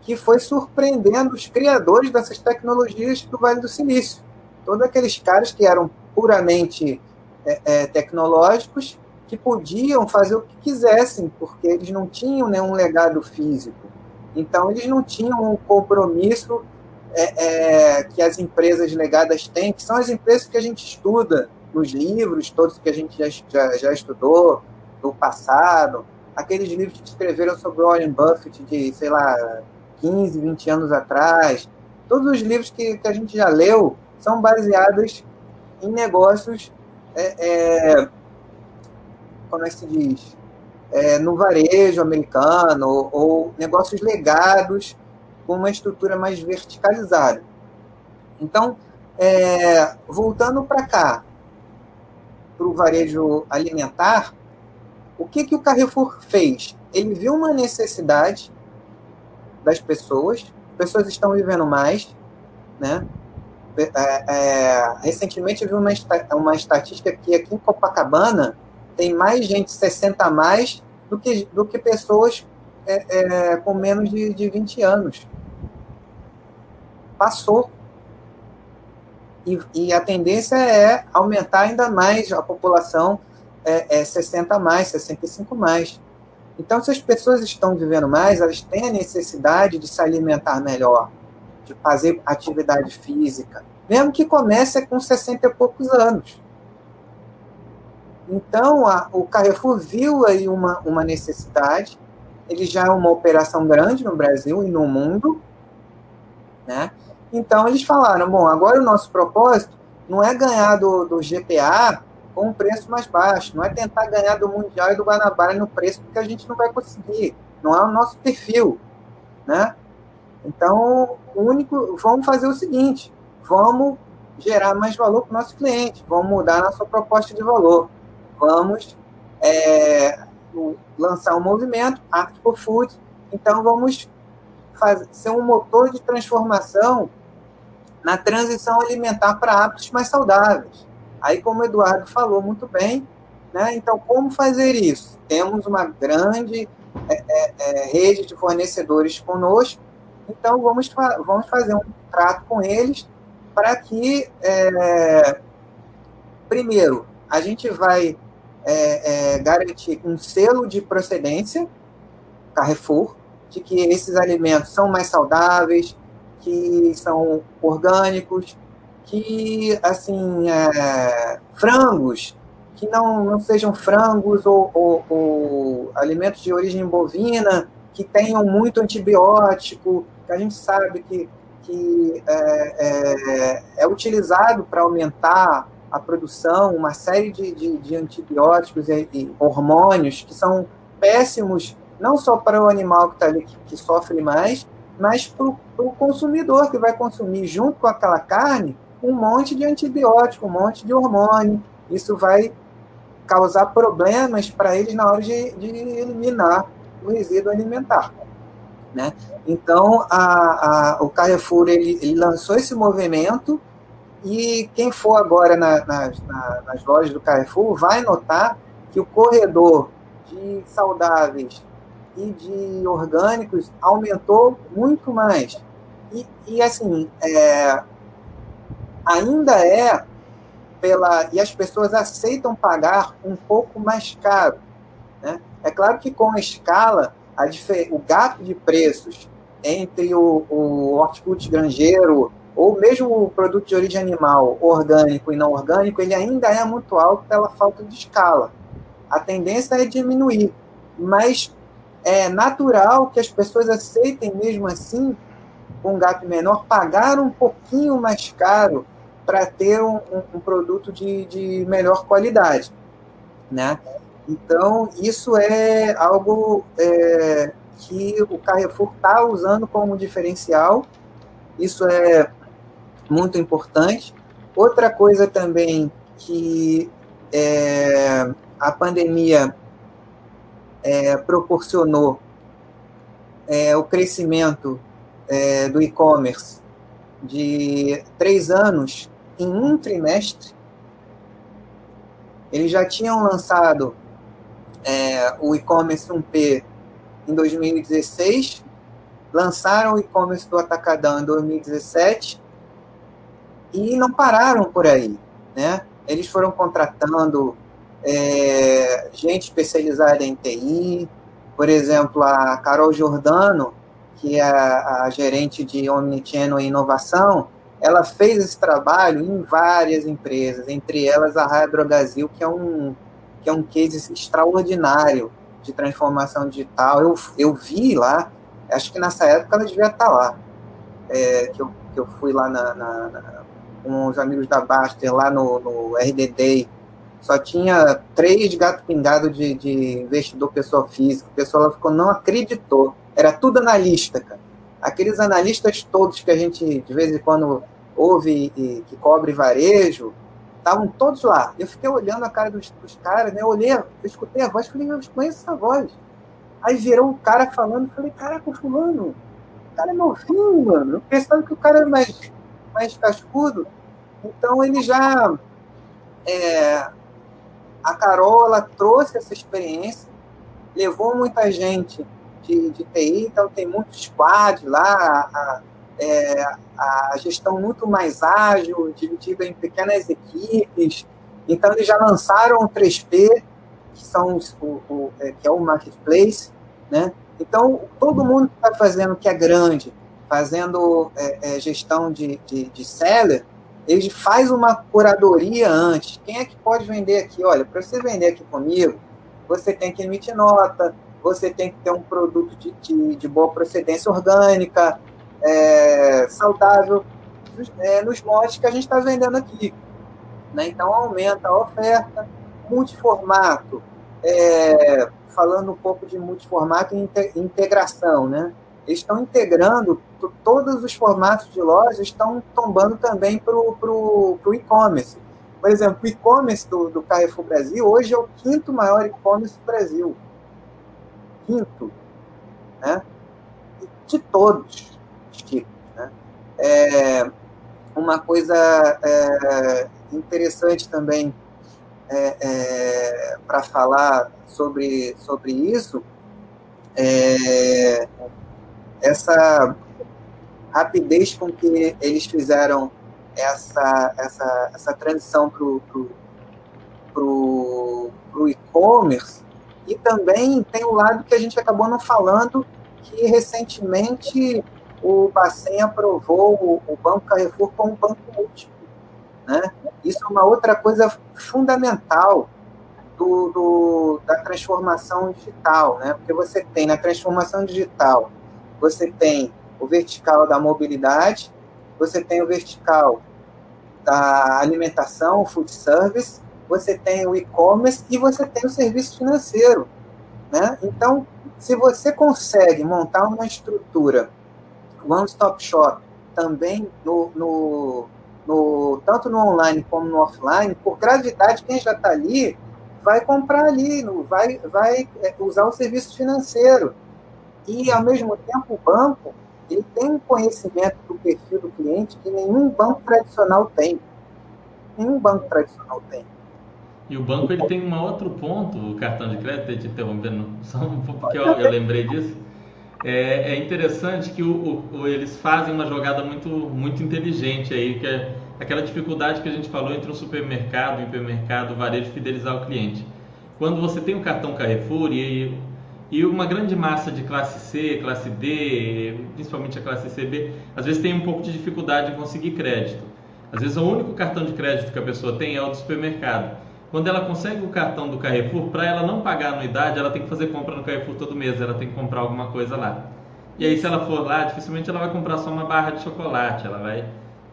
Speaker 1: que foi surpreendendo os criadores dessas tecnologias do Vale do Silício. Todos aqueles caras que eram puramente é, é, tecnológicos que podiam fazer o que quisessem, porque eles não tinham nenhum legado físico. Então, eles não tinham um compromisso é, é, que as empresas legadas têm, que são as empresas que a gente estuda nos livros, todos que a gente já, já, já estudou do passado, aqueles livros que escreveram sobre o Warren Buffett de, sei lá, 15, 20 anos atrás. Todos os livros que, que a gente já leu são baseados em negócios é, é como é que se diz, é, no varejo americano, ou, ou negócios legados com uma estrutura mais verticalizada. Então, é, voltando para cá, para o varejo alimentar, o que, que o Carrefour fez? Ele viu uma necessidade das pessoas, as pessoas estão vivendo mais, né? É, é, recentemente eu vi uma, uma estatística que aqui em Copacabana tem mais gente 60 a mais do que, do que pessoas é, é, com menos de, de 20 anos. Passou. E, e, a tendência é aumentar ainda mais a população é, é 60 mais, 65 mais. Então, se as pessoas estão vivendo mais, elas têm a necessidade de se alimentar melhor, de fazer atividade física, mesmo que comece com 60 e poucos anos. Então, a, o Carrefour viu aí uma, uma necessidade, ele já é uma operação grande no Brasil e no mundo, né? Então, eles falaram, bom, agora o nosso propósito não é ganhar do, do GPA com um preço mais baixo, não é tentar ganhar do Mundial e do Guanabara no preço, porque a gente não vai conseguir, não é o nosso perfil, né? Então, o único, vamos fazer o seguinte, vamos gerar mais valor para o nosso cliente, vamos mudar a nossa proposta de valor vamos é, lançar um movimento, Art for Food, então vamos fazer, ser um motor de transformação na transição alimentar para hábitos mais saudáveis. Aí, como o Eduardo falou muito bem, né, então como fazer isso? Temos uma grande é, é, é rede de fornecedores conosco, então vamos, vamos fazer um trato com eles para que, é, primeiro, a gente vai é, é, garantir um selo de procedência, Carrefour, de que esses alimentos são mais saudáveis, que são orgânicos, que, assim, é, frangos, que não, não sejam frangos ou, ou, ou, alimentos de origem bovina, que tenham muito antibiótico, que a gente sabe que, que é, é, é utilizado para aumentar a produção, uma série de, de, de antibióticos e, e, hormônios que são péssimos não só para o animal que está ali, que, que, sofre mais, mas para o consumidor que vai consumir junto com aquela carne um monte de antibiótico, um monte de hormônio. Isso vai causar problemas para eles na hora de, de eliminar o resíduo alimentar. Né? Então, a, a, o Carrefour ele, ele lançou esse movimento e quem for agora na, na, na, nas lojas do Carrefour vai notar que o corredor de saudáveis e de orgânicos aumentou muito mais. E, e assim, é, ainda é pela. E as pessoas aceitam pagar um pouco mais caro. Né? É claro que com a escala, a, o gap de preços entre o, o hortifruti granjeiro ou mesmo o produto de origem animal, orgânico e não orgânico, ele ainda é muito alto pela falta de escala. A tendência é diminuir, mas é natural que as pessoas aceitem mesmo assim, um gap menor, pagar um pouquinho mais caro para ter um, um, um, produto de, de melhor qualidade, né? Então, isso é algo é, que o Carrefour está usando como diferencial. Isso é muito importante. Outra coisa também que é, a pandemia é, proporcionou é, o crescimento é, do e-commerce de três anos em um trimestre. Eles já tinham lançado é, o e-commerce 1P em 2016, lançaram o e-commerce do Atacadão em 2017 e não pararam por aí, né? Eles foram contratando é, gente especializada em TI, por exemplo, a Carol Giordano, que é a, gerente de Omnichannel e Inovação, ela fez esse trabalho em várias empresas, entre elas a Raia que é um, que é um case extraordinário de transformação digital. Eu, eu vi lá, acho que nessa época ela devia estar lá, é, que, eu, que eu fui lá na, na, na com os amigos da Baster lá no, no RDD, só tinha três gato pingado de, de investidor pessoa física. O pessoal ficou, não acreditou. Era tudo analista, cara. Aqueles analistas todos que a gente de vez em quando ouve e que cobre varejo, estavam todos lá. Eu fiquei olhando a cara dos, dos caras, né? Eu olhei, eu escutei a voz, falei, eu conheço essa voz. Aí virou um cara falando, falei, caraca, o fulano, o cara é novinho, mano. Eu pensava que o cara é mais mais cascudo. Então ele já. É, a Carol ela trouxe essa experiência levou muita gente de, de TI, então tem muito squad lá, a, é, a gestão muito mais ágil, dividida em pequenas equipes. Então, eles já lançaram o 3P, que, são os, o, o, é, que é o marketplace, né? Então, todo mundo que está fazendo que é grande, fazendo é, é, gestão de, de, de seller, ele faz uma curadoria antes. Quem é que pode vender aqui? Olha, para você vender aqui comigo, você tem que emitir nota, você tem que ter um produto de, de, de boa procedência orgânica, é, saudável, é, nos moldes que a gente está vendendo aqui. Né? Então, aumenta a oferta, multiformato, é, falando um pouco de multiformato e integração, né? Eles estão integrando todos os formatos de loja, estão tombando também para o e-commerce. Por exemplo, o e-commerce do, do Carrefour Brasil hoje é o quinto maior e-commerce do Brasil. Quinto. Né? De todos os tipos. Né? É, uma coisa é, interessante também é, é, para falar sobre, sobre isso é essa rapidez com que eles fizeram essa, essa, essa transição para o pro, pro, pro e-commerce e também tem o lado que a gente acabou não falando que recentemente o Bacen aprovou o, o Banco Carrefour como banco múltiplo. Né? Isso é uma outra coisa fundamental do, do, da transformação digital, né? porque você tem na transformação digital, você tem o vertical da mobilidade, você tem o vertical da alimentação, food service, você tem o e-commerce e você tem o serviço financeiro. Né? Então, se você consegue montar uma estrutura one-stop shop também no, no, no, tanto no online como no offline, por gravidade, quem já está ali vai comprar ali, vai, vai é, usar o serviço financeiro. E, ao mesmo tempo, o banco ele tem um conhecimento do perfil do cliente que nenhum banco tradicional tem. Nenhum banco tradicional tem.
Speaker 3: E o banco ele tem um outro ponto, o cartão de crédito, te interrompendo *laughs* só um pouco, porque eu, eu lembrei disso. É, é interessante que o, o, eles fazem uma jogada muito, muito inteligente aí, que é aquela dificuldade que a gente falou entre o supermercado, o hipermercado, o varejo, fidelizar o cliente. Quando você tem um cartão Carrefour e, e uma grande massa de classe C, classe D, principalmente a classe CB, às vezes tem um pouco de dificuldade em conseguir crédito. Às vezes o único cartão de crédito que a pessoa tem é o do supermercado. Quando ela consegue o cartão do Carrefour, para ela não pagar a anuidade, ela tem que fazer compra no Carrefour todo mês, ela tem que comprar alguma coisa lá. E aí, se ela for lá, dificilmente ela vai comprar só uma barra de chocolate, ela vai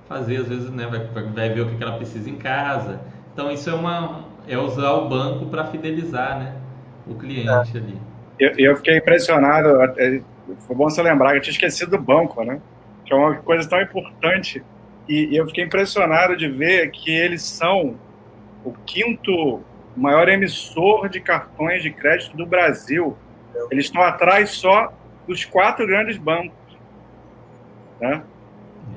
Speaker 3: fazer, às vezes, né, vai, vai ver o que ela precisa em casa. Então, isso é, uma, é usar o banco para fidelizar né, o cliente é. ali.
Speaker 2: Eu, eu, fiquei impressionado, foi bom você lembrar, eu tinha esquecido do banco, né? Que é uma coisa tão importante. E, e eu fiquei impressionado de ver que eles são o quinto maior emissor de cartões de crédito do Brasil. Eles estão atrás só dos quatro grandes bancos. Né?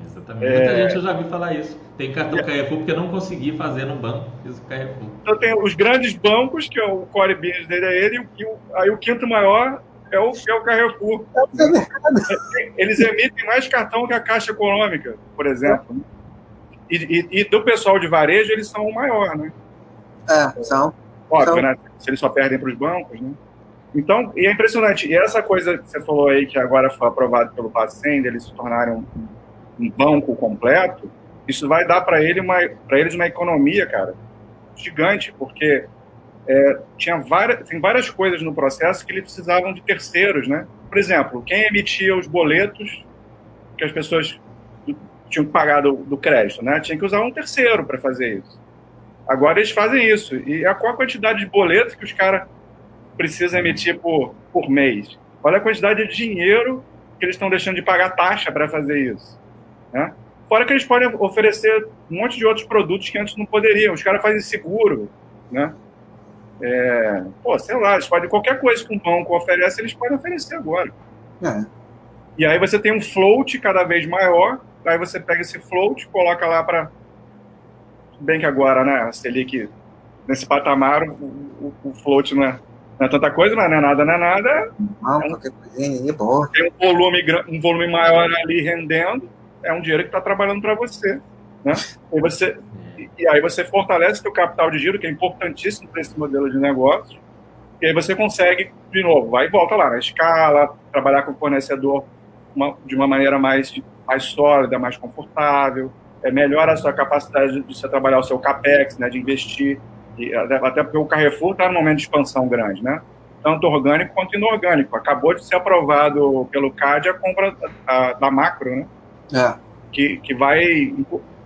Speaker 3: Exatamente. É... Muita gente eu já vi falar isso. Tem cartão é... Carrefour porque eu não consegui fazer no banco, fiz o Carrefour.
Speaker 2: Então tem os grandes bancos, que é o core business dele é ele, e o, aí o quinto maior é o, é o Carrefour. É Eles emitem mais cartão que a Caixa Econômica, por exemplo. E, e, e, do pessoal de varejo, eles são o maior, né?
Speaker 1: É, são.
Speaker 2: Óbvio, são. né? Se eles só perdem para os bancos, né? Então, e é impressionante. E essa coisa que você falou aí, que agora foi aprovado pelo Bacen, eles se tornarem um, um banco completo, isso vai dar para ele uma, eles uma economia, cara, gigante, porque é, tinha várias, tem várias coisas no processo que eles precisavam de terceiros, né? Por exemplo, quem emitia os boletos que as pessoas tinham que pagar do, do crédito, né? Tinha que usar um terceiro para fazer isso. Agora eles fazem isso. E a qual a quantidade de boletos que os caras precisam emitir por, por mês? Olha a quantidade de dinheiro que eles estão deixando de pagar taxa para fazer isso. Né? Fora que eles podem oferecer um monte de outros produtos que antes não poderiam. Os caras fazem seguro, né? É, pô, sei lá, eles podem qualquer coisa que um banco oferece, eles podem oferecer agora. É. E aí você tem um float cada vez maior Aí você pega esse float, coloca lá para. Bem que agora, né, a Selic, nesse patamar, o, o, o float não é, Não é tanta coisa, mas não é nada, não é nada.
Speaker 1: Não, é um, qualquer coisinha aí, boa.
Speaker 2: Tem um volume, um volume maior ali rendendo, é um dinheiro que está trabalhando para você. Né? E, você e aí você fortalece seu capital de giro, que é importantíssimo para esse modelo de negócio. E aí você consegue, de novo, vai e volta lá na escala, trabalhar com o fornecedor uma, de uma maneira mais, mais sólida, mais confortável, é, melhora a sua capacidade de você trabalhar o seu capex, né, de investir, e, até porque o Carrefour está num momento de expansão grande, né? tanto orgânico quanto inorgânico. Acabou de ser aprovado pelo CAD a compra da Macro, né? É. Que, que vai,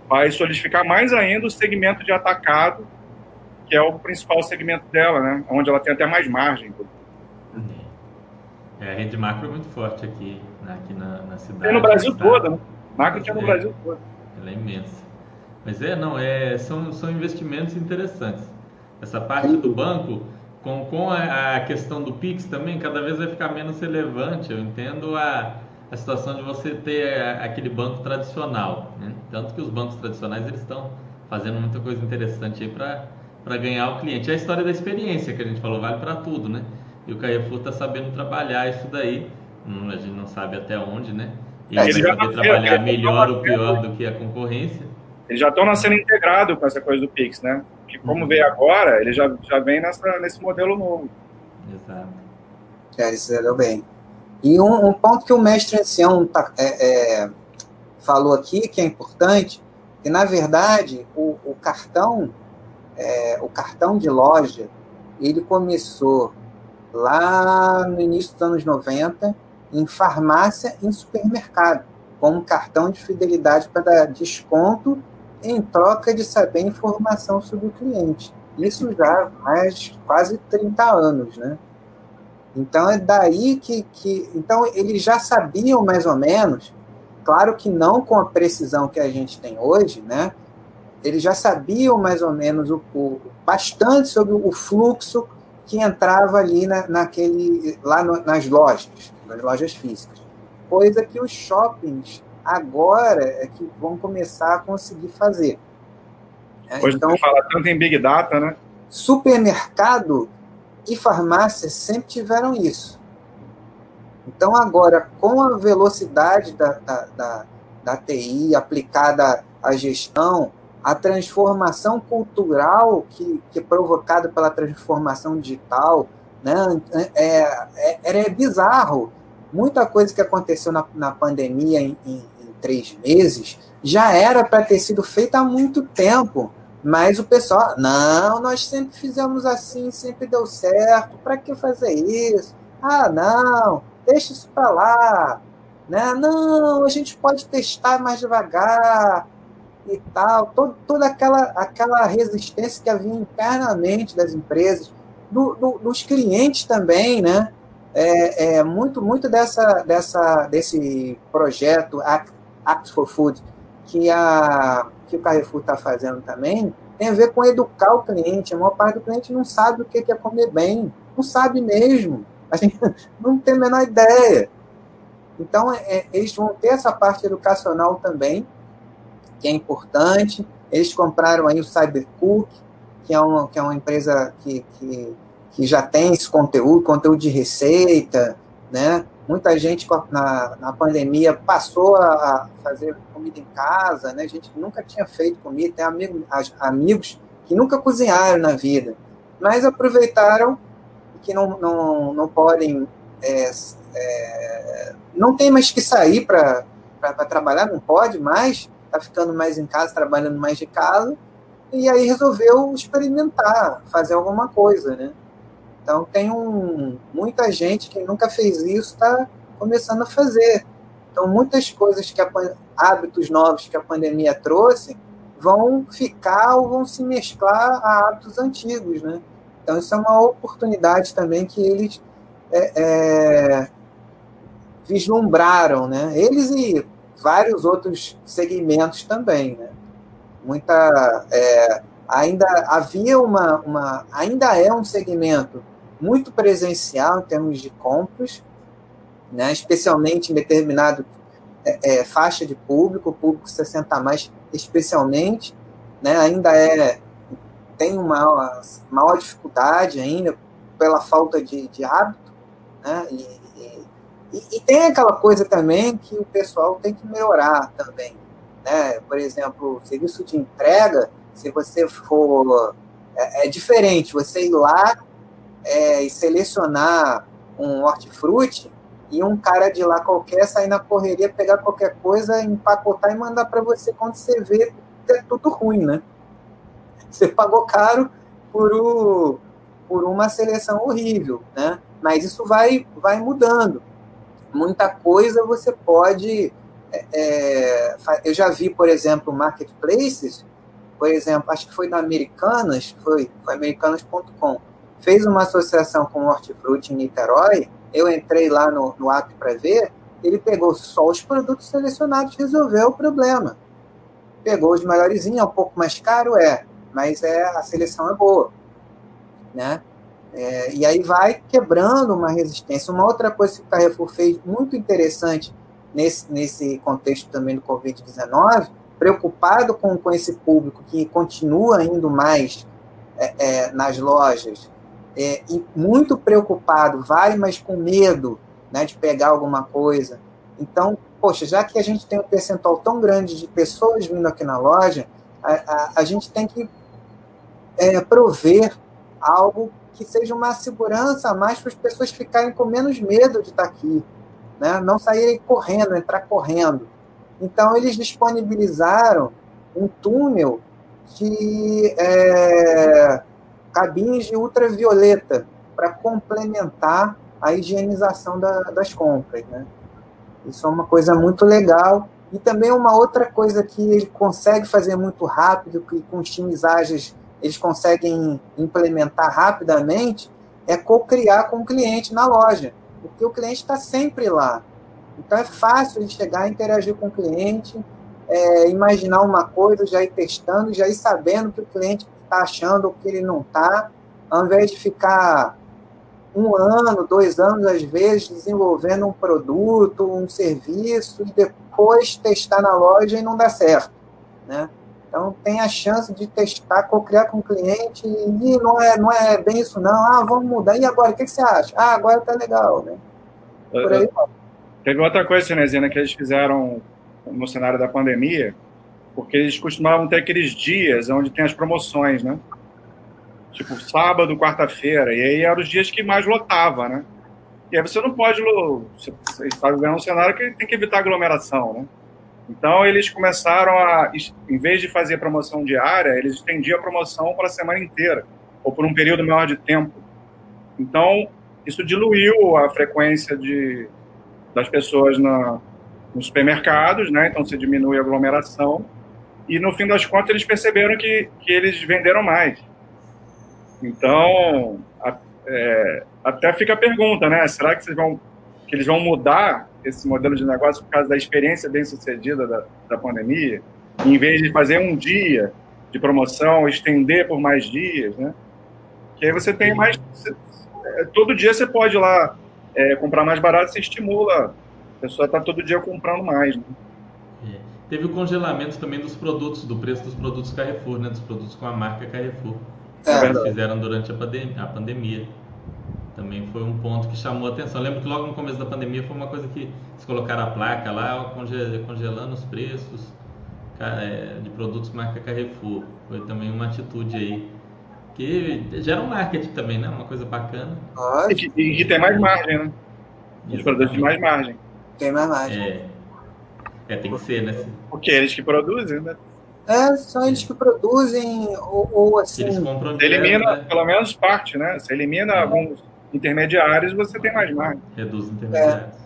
Speaker 2: vai solidificar mais ainda o segmento de atacado, que é o principal segmento dela, né? Onde ela tem até mais margem.
Speaker 3: É, a rede macro é muito forte aqui, né? aqui na, na cidade.
Speaker 2: Tem no Brasil todo, né? Macro tinha no é, Brasil todo.
Speaker 3: Ela é imensa. Mas é, não, é, são, são investimentos interessantes. Essa parte do banco, com, com a, a, questão do Pix também, cada vez vai ficar menos relevante. Eu entendo a, a situação de você ter aquele banco tradicional. Né? Tanto que os bancos tradicionais eles estão fazendo muita coisa interessante aí para ganhar o cliente. É a história da experiência que a gente falou, vale para tudo, né? E o Carrefour está sabendo trabalhar isso daí. Hum, a gente não sabe até onde, né? E é, ele vai saber trabalhar melhor ou pior do que a concorrência.
Speaker 2: Eles já estão nascendo integrado com essa coisa do Pix, né? Que como uhum. veio agora, ele já, já vem nessa, nesse modelo novo.
Speaker 3: Exato.
Speaker 1: É, eles fizeram bem. E um, um, ponto que o mestre ancião tá, é, é, falou aqui, que é importante, que na verdade o, o cartão, é, o cartão de loja, ele começou lá no início dos anos 90, em farmácia em supermercado, como cartão de fidelidade para dar desconto em troca de saber informação sobre o cliente. Isso já há mais quase 30 anos, né? Então é daí que, que. Então eles já sabiam mais ou menos, claro que não com a precisão que a gente tem hoje, né? Eles já sabiam mais ou menos o, o bastante sobre o fluxo que entrava ali na, naquele, lá no, nas lojas, nas lojas físicas. Coisa que os shoppings agora é que vão começar a conseguir fazer.
Speaker 2: Hoje então, fala tanto em Big Data, né?
Speaker 1: Supermercado e farmácia sempre tiveram isso. Então, agora, com a velocidade da, da, da, da TI aplicada à gestão, a transformação cultural que, que é provocada pela transformação digital, né, é, é, é bizarro. Muita coisa que aconteceu na, na pandemia em, em, em três meses já era para ter sido feita há muito tempo. Mas o pessoal, não, nós sempre fizemos assim, sempre deu certo, para que fazer isso? Ah, não, deixa isso para lá. Né? Não, a gente pode testar mais devagar e tal, todo, toda aquela, aquela resistência que havia internamente das empresas, do, do, dos clientes também, né? É, é, muito muito dessa, dessa, desse projeto Act, Act for Food que, a, que o Carrefour está fazendo também tem a ver com educar o cliente. A maior parte do cliente não sabe o que é comer bem, não sabe mesmo, a gente *laughs* não tem a menor ideia. Então, é, eles vão ter essa parte educacional também, que é importante. Eles compraram aí o Cybercook, que é uma, que é uma empresa que, que, que já tem esse conteúdo, conteúdo de receita, né? Muita gente na, na pandemia passou a fazer comida em casa, né? Gente nunca tinha feito comida, tem amigo, amigos que nunca cozinharam na vida, mas aproveitaram que não, não, não podem, é, é, não tem mais que sair para trabalhar, não pode mais, está ficando mais em casa, trabalhando mais de casa, e aí resolveu experimentar, fazer alguma coisa, né? Então tem um, muita gente que nunca fez isso está começando a fazer. Então muitas coisas que a, hábitos novos que a pandemia trouxe vão ficar ou vão se mesclar a hábitos antigos, né? Então isso é uma oportunidade também que eles é, é, vislumbraram, né? Eles e vários outros segmentos também, né? Muita, é, ainda havia uma, uma, ainda é um segmento muito presencial em termos de compras, né? Especialmente em determinado é, é, faixa de público, público 60 a mais, especialmente, né? Ainda é tem uma maior dificuldade ainda pela falta de, de hábito, né? E, e, e, tem aquela coisa também que o pessoal tem que melhorar também, né? Por exemplo, serviço de entrega, se você for é, é diferente, você ir lá é, e selecionar um hortifruti e um cara de lá qualquer sair na correria, pegar qualquer coisa, empacotar e mandar para você quando você vê é tudo ruim, né? *laughs* Você pagou caro por, o, por uma seleção horrível, né? Mas isso vai, vai mudando. Muita coisa você pode. É, é eu já vi, por exemplo, marketplaces, por exemplo, acho que foi da Americanas, foi, foi americanas.com, fez uma associação com o Hortifruti em Niterói, eu entrei lá no, no app para ver, ele pegou só os produtos selecionados e resolveu o problema. Pegou os melhorzinhos, é um pouco mais caro, é, mas é a seleção é boa, né? É, e aí vai quebrando uma resistência. Uma outra coisa que o Carrefour fez muito interessante nesse, nesse contexto também do Covid-19, preocupado com, com esse público que continua indo mais é, é, nas lojas, é, muito preocupado, vai, mas com medo né, de pegar alguma coisa. Então, poxa, já que a gente tem um percentual tão grande de pessoas vindo aqui na loja, a, a, a gente tem que é, prover algo que seja uma segurança a mais para as pessoas ficarem com menos medo de estar aqui, né? não saírem correndo, entrar correndo. Então, eles disponibilizaram um túnel de é, cabines de ultravioleta para complementar a higienização da, das compras. Né? Isso é uma coisa muito legal. E também uma outra coisa que ele consegue fazer muito rápido, que com os times ágeis eles conseguem implementar rapidamente é co-criar com o cliente na loja, porque o cliente está sempre lá. Então é fácil de chegar interagir com o cliente, é, imaginar uma coisa, já ir testando, já ir sabendo que o cliente está achando ou que ele não está, ao invés de ficar um ano, dois anos, às vezes, desenvolvendo um produto, um serviço, e depois testar na loja e não dá certo. Né? Então tem a chance de testar, co-criar com o cliente e não é, não é bem isso não. Ah, vamos mudar. E agora, o que, você acha? Ah, agora tá legal, né?
Speaker 2: Por aí, Teve outra coisa, Cinezina, que eles fizeram no cenário da pandemia, porque eles costumavam ter aqueles dias onde tem as promoções, né? Tipo, sábado, quarta-feira, e aí eram os dias que mais lotava, né? E aí você não pode, você está vivendo um cenário que tem que evitar aglomeração, né? Então, eles começaram a, em vez de fazer promoção diária, eles estendiam a promoção para a semana inteira, ou por um período maior de tempo. Então, isso diluiu a frequência de, das pessoas na, nos supermercados, né? então se diminui a aglomeração, e no fim das contas eles perceberam que, que eles venderam mais. Então, a, é, até fica a pergunta, né? Será que, vão, que eles vão mudar esse modelo de negócio por causa da experiência bem sucedida da, da pandemia, em vez de fazer um dia de promoção, estender por mais dias, né? Que aí você tem mais. É, todo dia você pode ir lá é, comprar mais barato, você estimula. A pessoa está todo dia comprando mais. Né?
Speaker 3: Teve o congelamento também dos produtos, do preço dos produtos Carrefour, né? Dos produtos com a marca Carrefour. É, que eles fizeram durante a pandemia. A pandemia também foi um ponto que chamou a atenção. Lembro que logo no começo da pandemia foi uma coisa que eles colocaram a placa lá, congelando os preços é, de produtos marca Carrefour. Foi também uma atitude aí que gera um marketing também, né? Uma coisa bacana.
Speaker 2: E que, e que tem mais margem, né? Os produtos de mais margem.
Speaker 1: Tem mais margem.
Speaker 3: É. é, tem que ser, né?
Speaker 2: Porque eles que produzem, né?
Speaker 1: É, são eles que produzem, ou, ou assim. Eles
Speaker 2: compram você elimina né? pelo menos parte, né? Você elimina é. alguns intermediários, você tem mais margem.
Speaker 3: Reduz intermediários. É.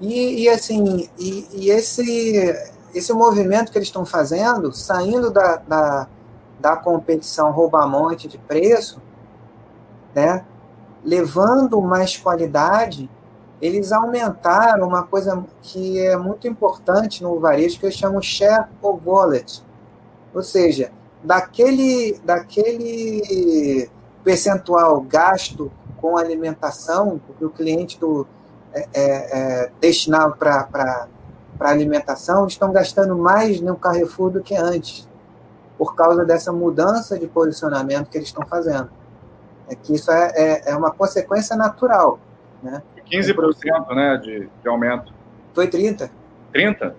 Speaker 1: E, e, assim, e, e, esse, esse movimento que eles estão fazendo, saindo da, da, da competição rouba-monte de preço, né, levando mais qualidade, eles aumentaram uma coisa que é muito importante no varejo, que eles chamam share of wallet. Ou seja, daquele, daquele percentual gasto com alimentação, porque o cliente do, é, é, é destinado para alimentação estão gastando mais no Carrefour do que antes, por causa dessa mudança de posicionamento que eles estão fazendo. é que isso é, é, é uma consequência natural. Né?
Speaker 2: 15% né, de, de aumento.
Speaker 1: Foi 30%.
Speaker 2: 30%?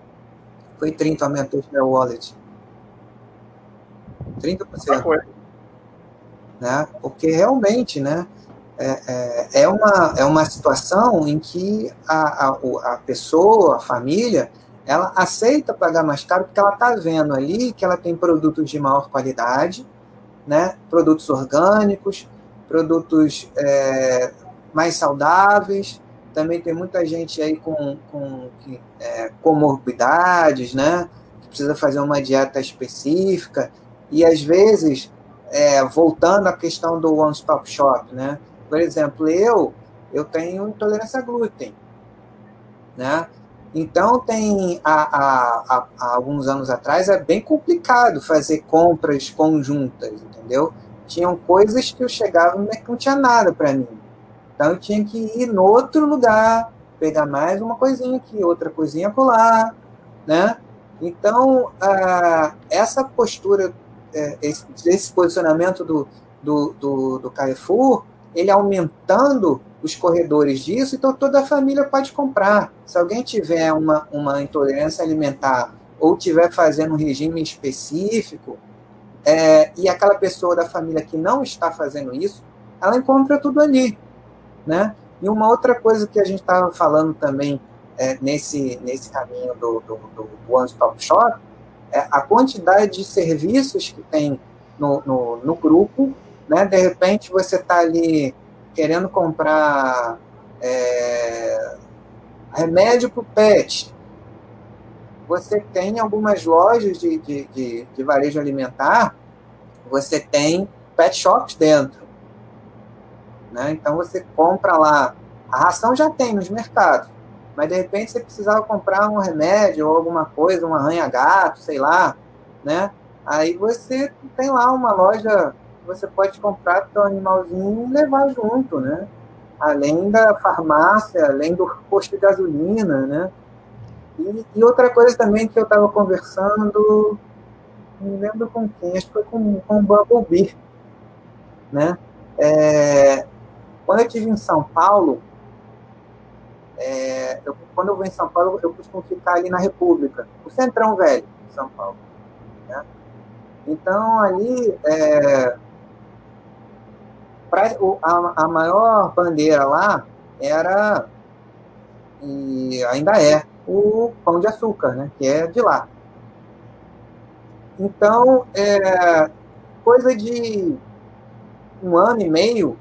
Speaker 1: Foi 30% aumentou o wallet. 30%. Foi. Né? Porque realmente, né? É, é, é, uma, é uma situação em que a, a, a pessoa, a família, ela aceita pagar mais caro porque ela está vendo ali que ela tem produtos de maior qualidade, né? produtos orgânicos, produtos é, mais saudáveis. Também tem muita gente aí com, com é, comorbidades, né? que precisa fazer uma dieta específica. E às vezes, é, voltando à questão do one-stop shop, né? Por exemplo, eu, eu tenho intolerância a glúten, né? Então, tem há, alguns anos atrás, é bem complicado fazer compras conjuntas, entendeu? Tinham coisas que eu chegava e não tinha nada para mim. Então, eu tinha que ir no outro lugar, pegar mais uma coisinha aqui, outra coisinha colar, né? Então, essa postura, é, esse, esse posicionamento do, do, do, do Carrefour, ele aumentando os corredores disso, então toda a família pode comprar. Se alguém tiver uma, uma intolerância alimentar ou tiver fazendo um regime específico, é, e aquela pessoa da família que não está fazendo isso, ela encontra tudo ali, né? E uma outra coisa que a gente estava falando também é, nesse, nesse caminho do, do, do One Stop Shop é a quantidade de serviços que tem no, no, no grupo, né? De repente você está ali querendo comprar é, remédio para o pet, você tem algumas lojas de, de, de, de, varejo alimentar, você tem pet shops dentro. Né? Então você compra lá, a ração já tem nos mercados, mas de repente você precisava comprar um remédio ou alguma coisa, um arranha-gato, sei lá, né? Aí você tem lá uma loja você pode comprar teu animalzinho e levar junto, né? Além da farmácia, além do *laughs* posto de gasolina, né? E, e outra coisa também que eu estava conversando, não lembro com quem, acho que foi com, com o Bumblebee, né? É, quando eu estive em São Paulo, é, eu, quando eu vou em São Paulo, eu costumo ficar ali na República, o Centrão Velho de São Paulo. Né? Então, ali, é, pra, o, a, a maior bandeira lá era, e ainda é, o pão de açúcar, né, que é de lá. Então, é, coisa de um ano e meio,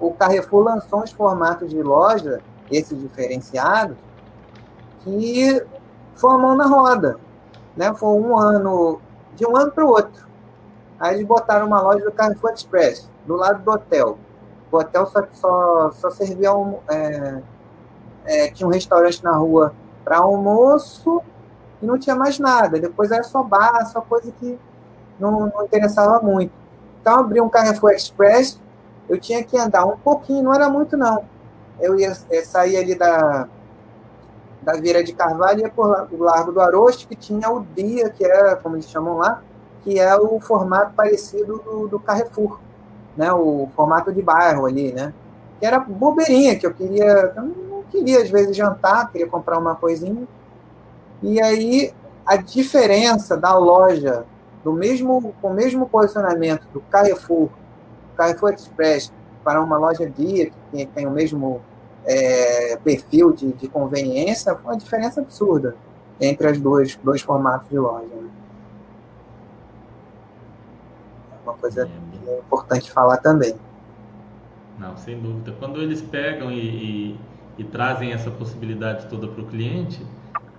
Speaker 1: o Carrefour lançou uns formatos de loja, esses diferenciados, que mão na roda. Né? Foi um ano, de um ano para o outro. Aí eles botaram uma loja do Carrefour Express do lado do hotel. O hotel só, só, só servia um, é, é, tinha um restaurante na rua para almoço e não tinha mais nada. Depois era só bar, só coisa que não, não interessava muito. Então abri um Carrefour Express, eu tinha que andar um pouquinho, não era muito não. Eu ia é, sair ali da, da Vieira de Carvalho ia por o Largo do Arosto, que tinha o dia, que era, como eles chamam lá, que é o formato parecido do, do Carrefour né, o formato de bairro ali, né? Que era bobeirinha, que eu queria, eu não queria às vezes jantar, queria comprar uma coisinha. E aí a diferença da loja do mesmo com o mesmo posicionamento do Carrefour, Carrefour Express para uma loja dia que tem o mesmo é, perfil de, de, conveniência, foi uma diferença absurda entre as duas dois formatos de loja. Né? É uma coisa é é importante falar também.
Speaker 3: Não, sem dúvida. Quando eles pegam e, e, e trazem essa possibilidade toda para o cliente,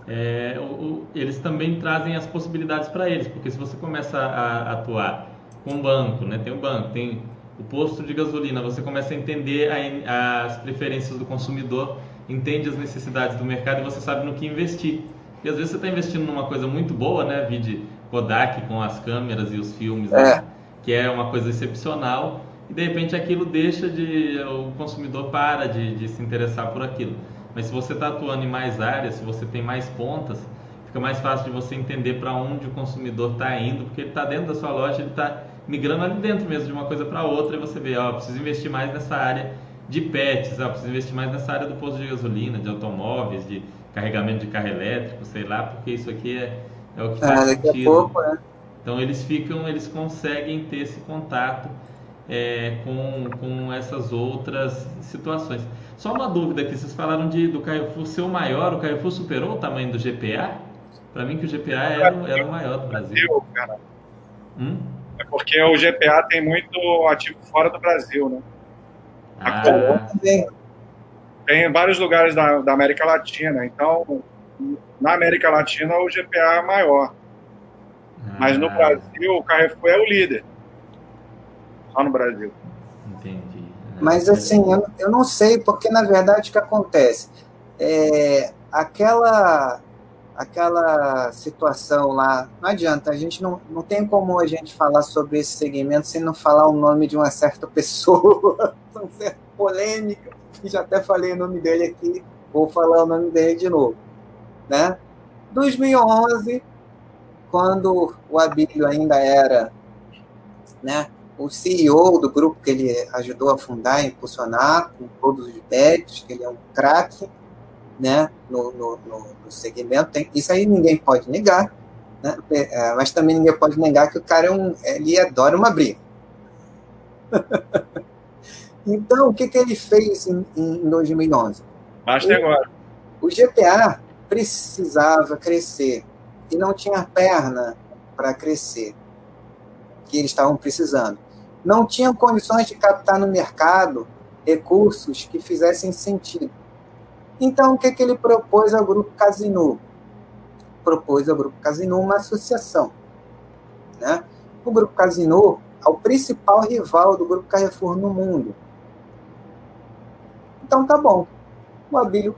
Speaker 3: é, o, eles também trazem as possibilidades para eles, porque se você começa a, a atuar com banco, né, tem o banco, tem o posto de gasolina, você começa a entender a, as preferências do consumidor, entende as necessidades do mercado e você sabe no que investir. E às vezes você está investindo numa coisa muito boa, né, vide Kodak com as câmeras e os filmes, né? é. né? que é uma coisa excepcional, e de repente aquilo deixa de. o consumidor para de, de se interessar por aquilo. Mas se você está atuando em mais áreas, se você tem mais pontas, fica mais fácil de você entender para onde o consumidor está indo, porque ele está dentro da sua loja, ele está migrando ali dentro mesmo, de uma coisa para outra, e você vê, ó, preciso investir mais nessa área de pets, ó, preciso investir mais nessa área do posto de gasolina, de automóveis, de carregamento de carro elétrico, sei lá, porque isso aqui é, é o que faz ah, sentido. Pouco, né? Então eles ficam, eles conseguem ter esse contato é, com, com essas outras situações. Só uma dúvida aqui, vocês falaram de, do Carrefour ser o maior, o Carrefour superou o tamanho do GPA? Para mim que o GPA era, era o maior do Brasil. Cara.
Speaker 2: Hum? É porque o GPA tem muito ativo fora do Brasil, né? Ah. Tem, tem vários lugares da, da América Latina, então na América Latina o GPA é maior. Ah. Mas no ah. Brasil o Carrefour é o líder. Só no Brasil.
Speaker 1: Entendi. Mas assim, eu, eu não sei, porque na verdade o que acontece? É, aquela aquela situação lá, não adianta, a gente não, não tem como a gente falar sobre esse segmento sem não falar o nome de uma certa *laughs* pessoa, uma certa polêmica, e já até falei o nome dele aqui, vou falar o nome dele de novo. Né? 2011, quando o Abílio ainda era né, o CEO do grupo que ele ajudou a fundar e impulsionar, com todos os méritos, que ele é um craque né, no, no, no, segmento. Tem, isso aí ninguém pode negar, né, é, mas também ninguém pode negar que o cara é um, ele adora uma briga. *laughs* então, o que, que ele fez em, em 2011?
Speaker 2: Basta agora.
Speaker 1: O GPA precisava crescer e não tinha perna para crescer, que eles estavam precisando não tinham condições de captar no mercado recursos que fizessem sentido. Então, o que, que ele propôs ao Grupo Casino? Propôs ao Grupo Casino uma associação. Né? O Grupo Casino é o principal rival do Grupo Carrefour no mundo. Então, tá bom. O Abílio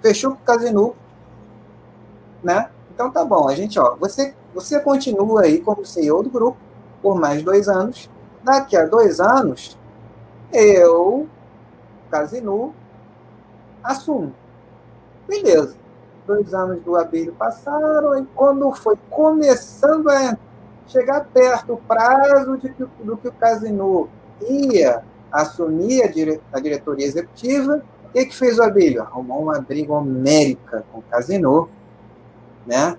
Speaker 1: fechou com o Casino, né? Então, tá bom. A gente, ó, você, você continua aí como CEO do grupo por mais dois anos daqui a dois anos, eu, Casinu, assumo. Beleza. Dois anos do Abílio passaram, e quando foi começando a chegar perto o prazo de que, do que o Casinu ia assumir a, dire, a diretoria executiva, o que, que fez o Abílio? Arrumou uma briga homérica com o Casinu, né?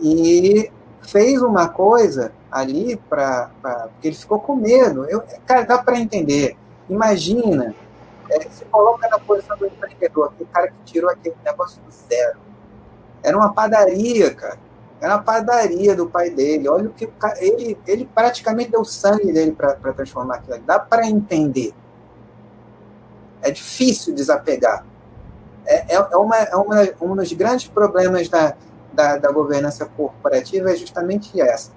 Speaker 1: E fez uma coisa ali para. Porque ele ficou com medo. Eu, cara, dá para entender. Imagina, é, se coloca na posição do empreendedor, aquele cara que tirou aquele negócio do zero. Era uma padaria, cara. Era uma padaria do pai dele. Olha o que o cara, ele, ele praticamente deu sangue dele para transformar aquilo. Dá para entender. É difícil desapegar. É, é, é, uma, é uma, um dos grandes problemas da, da, da governança corporativa é justamente essa.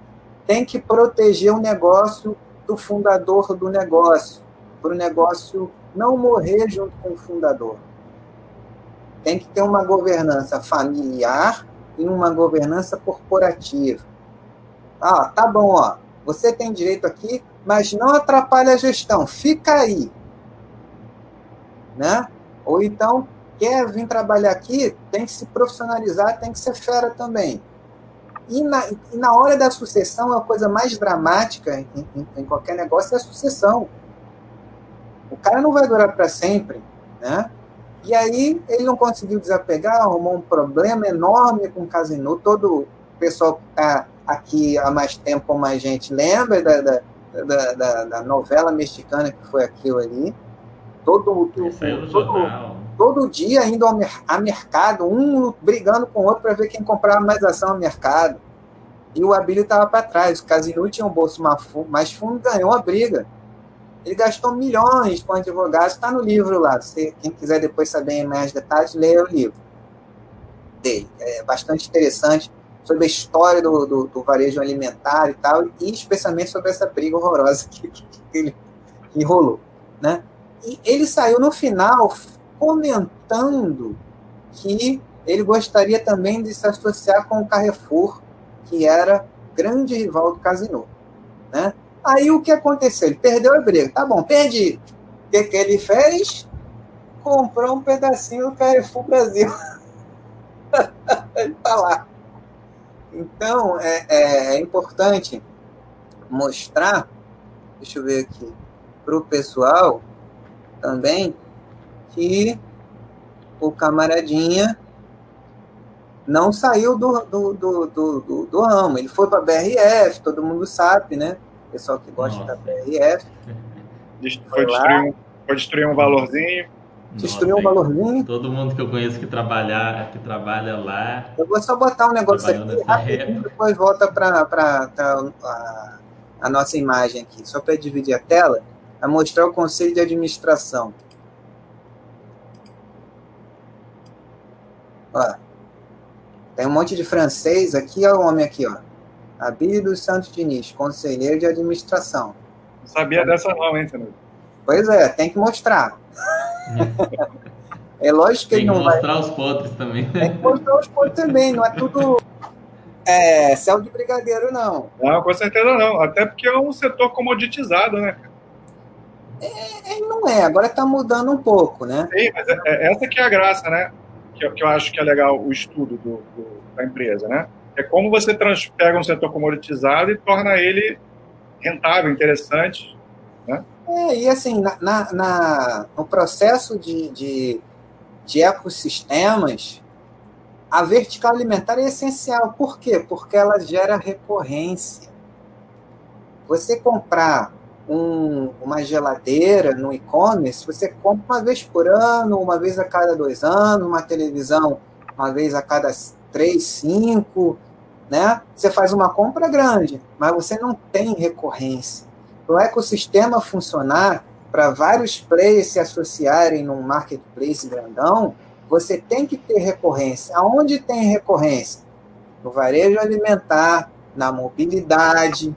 Speaker 1: Tem que proteger o negócio do fundador do negócio, para o negócio não morrer junto com o fundador. Tem que ter uma governança familiar e uma governança corporativa. Ah, tá bom, ó. Você tem direito aqui, mas não atrapalha a gestão. Fica aí. Né? Ou então quer vir trabalhar aqui, tem que se profissionalizar, tem que ser fera também. E na, e na hora da sucessão, a coisa mais dramática em, em, em qualquer negócio é a sucessão. O cara não vai durar para sempre, né? E aí ele não conseguiu desapegar, arrumou um problema enorme com o Casino. Todo o pessoal que está aqui há mais tempo como a gente lembra da, da, da, da, da novela mexicana que foi aquilo ali. Todo, todo, todo, todo dia indo ao a mercado, um brigando com o outro para ver quem comprava mais ação no mercado. E o Abílio estava para trás. O Casinu tinha um bolso mais fundo, ganhou a briga. Ele gastou milhões com advogados, está no livro lá. Se quem quiser depois saber mais detalhes, leia o livro dele. É bastante interessante sobre a história do, do, do varejo alimentar e tal, e especialmente sobre essa briga horrorosa *laughs* que, que, que ele que rolou. Né? E ele saiu no final comentando que ele gostaria também de se associar com o Carrefour, que era grande rival do Casino. Né? Aí o que aconteceu? Ele perdeu a briga. Tá bom, perdi. O que, que ele fez? Comprou um pedacinho do Carrefour Brasil. *laughs* ele está lá. Então, é, é, é importante mostrar, deixa eu ver aqui, para o pessoal também, que o camaradinha não saiu do, do, do, do, do ramo. Ele foi para a BRF, todo mundo sabe, né? Pessoal que gosta Nossa. da BRF.
Speaker 2: Foi, destruir um, foi destruir um valorzinho.
Speaker 1: Destruiu um valorzinho.
Speaker 3: Todo mundo que eu conheço que, trabalha, que trabalha lá.
Speaker 1: Eu vou só botar um negócio aqui rapidinho, depois volta para a, a nossa imagem aqui, só para dividir a tela, a mostrar o conselho de administração. Ó, tem um monte de francês aqui, olha o homem aqui, ó. Abílio dos Santos Diniz, conselheiro de administração.
Speaker 2: Não sabia dessa não, hein, Fernando?
Speaker 1: Pois é, tem que mostrar. *laughs* é lógico que
Speaker 3: tem
Speaker 1: ele não
Speaker 3: vai...
Speaker 1: Tem
Speaker 3: que mostrar os podres também.
Speaker 1: Tem que mostrar os podres também, não é tudo é, céu de brigadeiro, não.
Speaker 2: Não, com certeza não. Até porque é um setor comoditizado, né?
Speaker 1: É, é não é, agora está mudando um pouco, né?
Speaker 2: Sim, mas é, é, essa que é a graça, né? que, que eu acho que é legal o estudo do, do, da empresa, né? É como você pega um setor comoditizado e torna ele rentável, interessante, né?
Speaker 1: É, e assim, na, na, na no processo de, de, de ecossistemas, a vertical alimentar é essencial. Por quê? Porque ela gera recorrência. Você comprar um, uma geladeira no e-commerce, você compra uma vez por ano, uma vez a cada dois anos, uma televisão uma vez a cada três, cinco, né? Você faz uma compra grande, mas você não tem recorrência. Para o ecossistema funcionar, para vários players se associarem num marketplace grandão, você tem que ter recorrência. Aonde tem recorrência? No varejo alimentar, na mobilidade,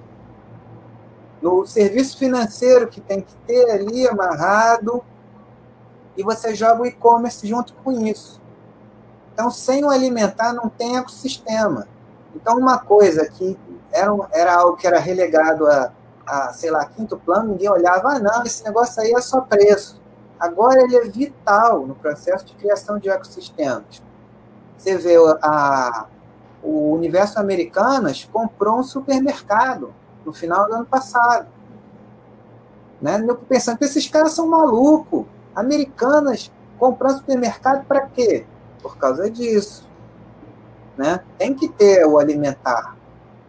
Speaker 1: no serviço financeiro que tem que ter ali amarrado, e você joga o e-commerce junto com isso. Então, sem o alimentar, não tem ecossistema. Então, uma coisa que era, era algo que era relegado a, a, sei lá, quinto plano, ninguém olhava, ah, não, esse negócio aí é só preço. Agora ele é vital no processo de criação de ecossistemas. Você vê a, o Universo Americanas comprou um supermercado no final do ano passado. Né? Eu pensando que esses caras são malucos. Americanas comprando supermercado para quê? Por causa disso. Né? Tem que ter o alimentar.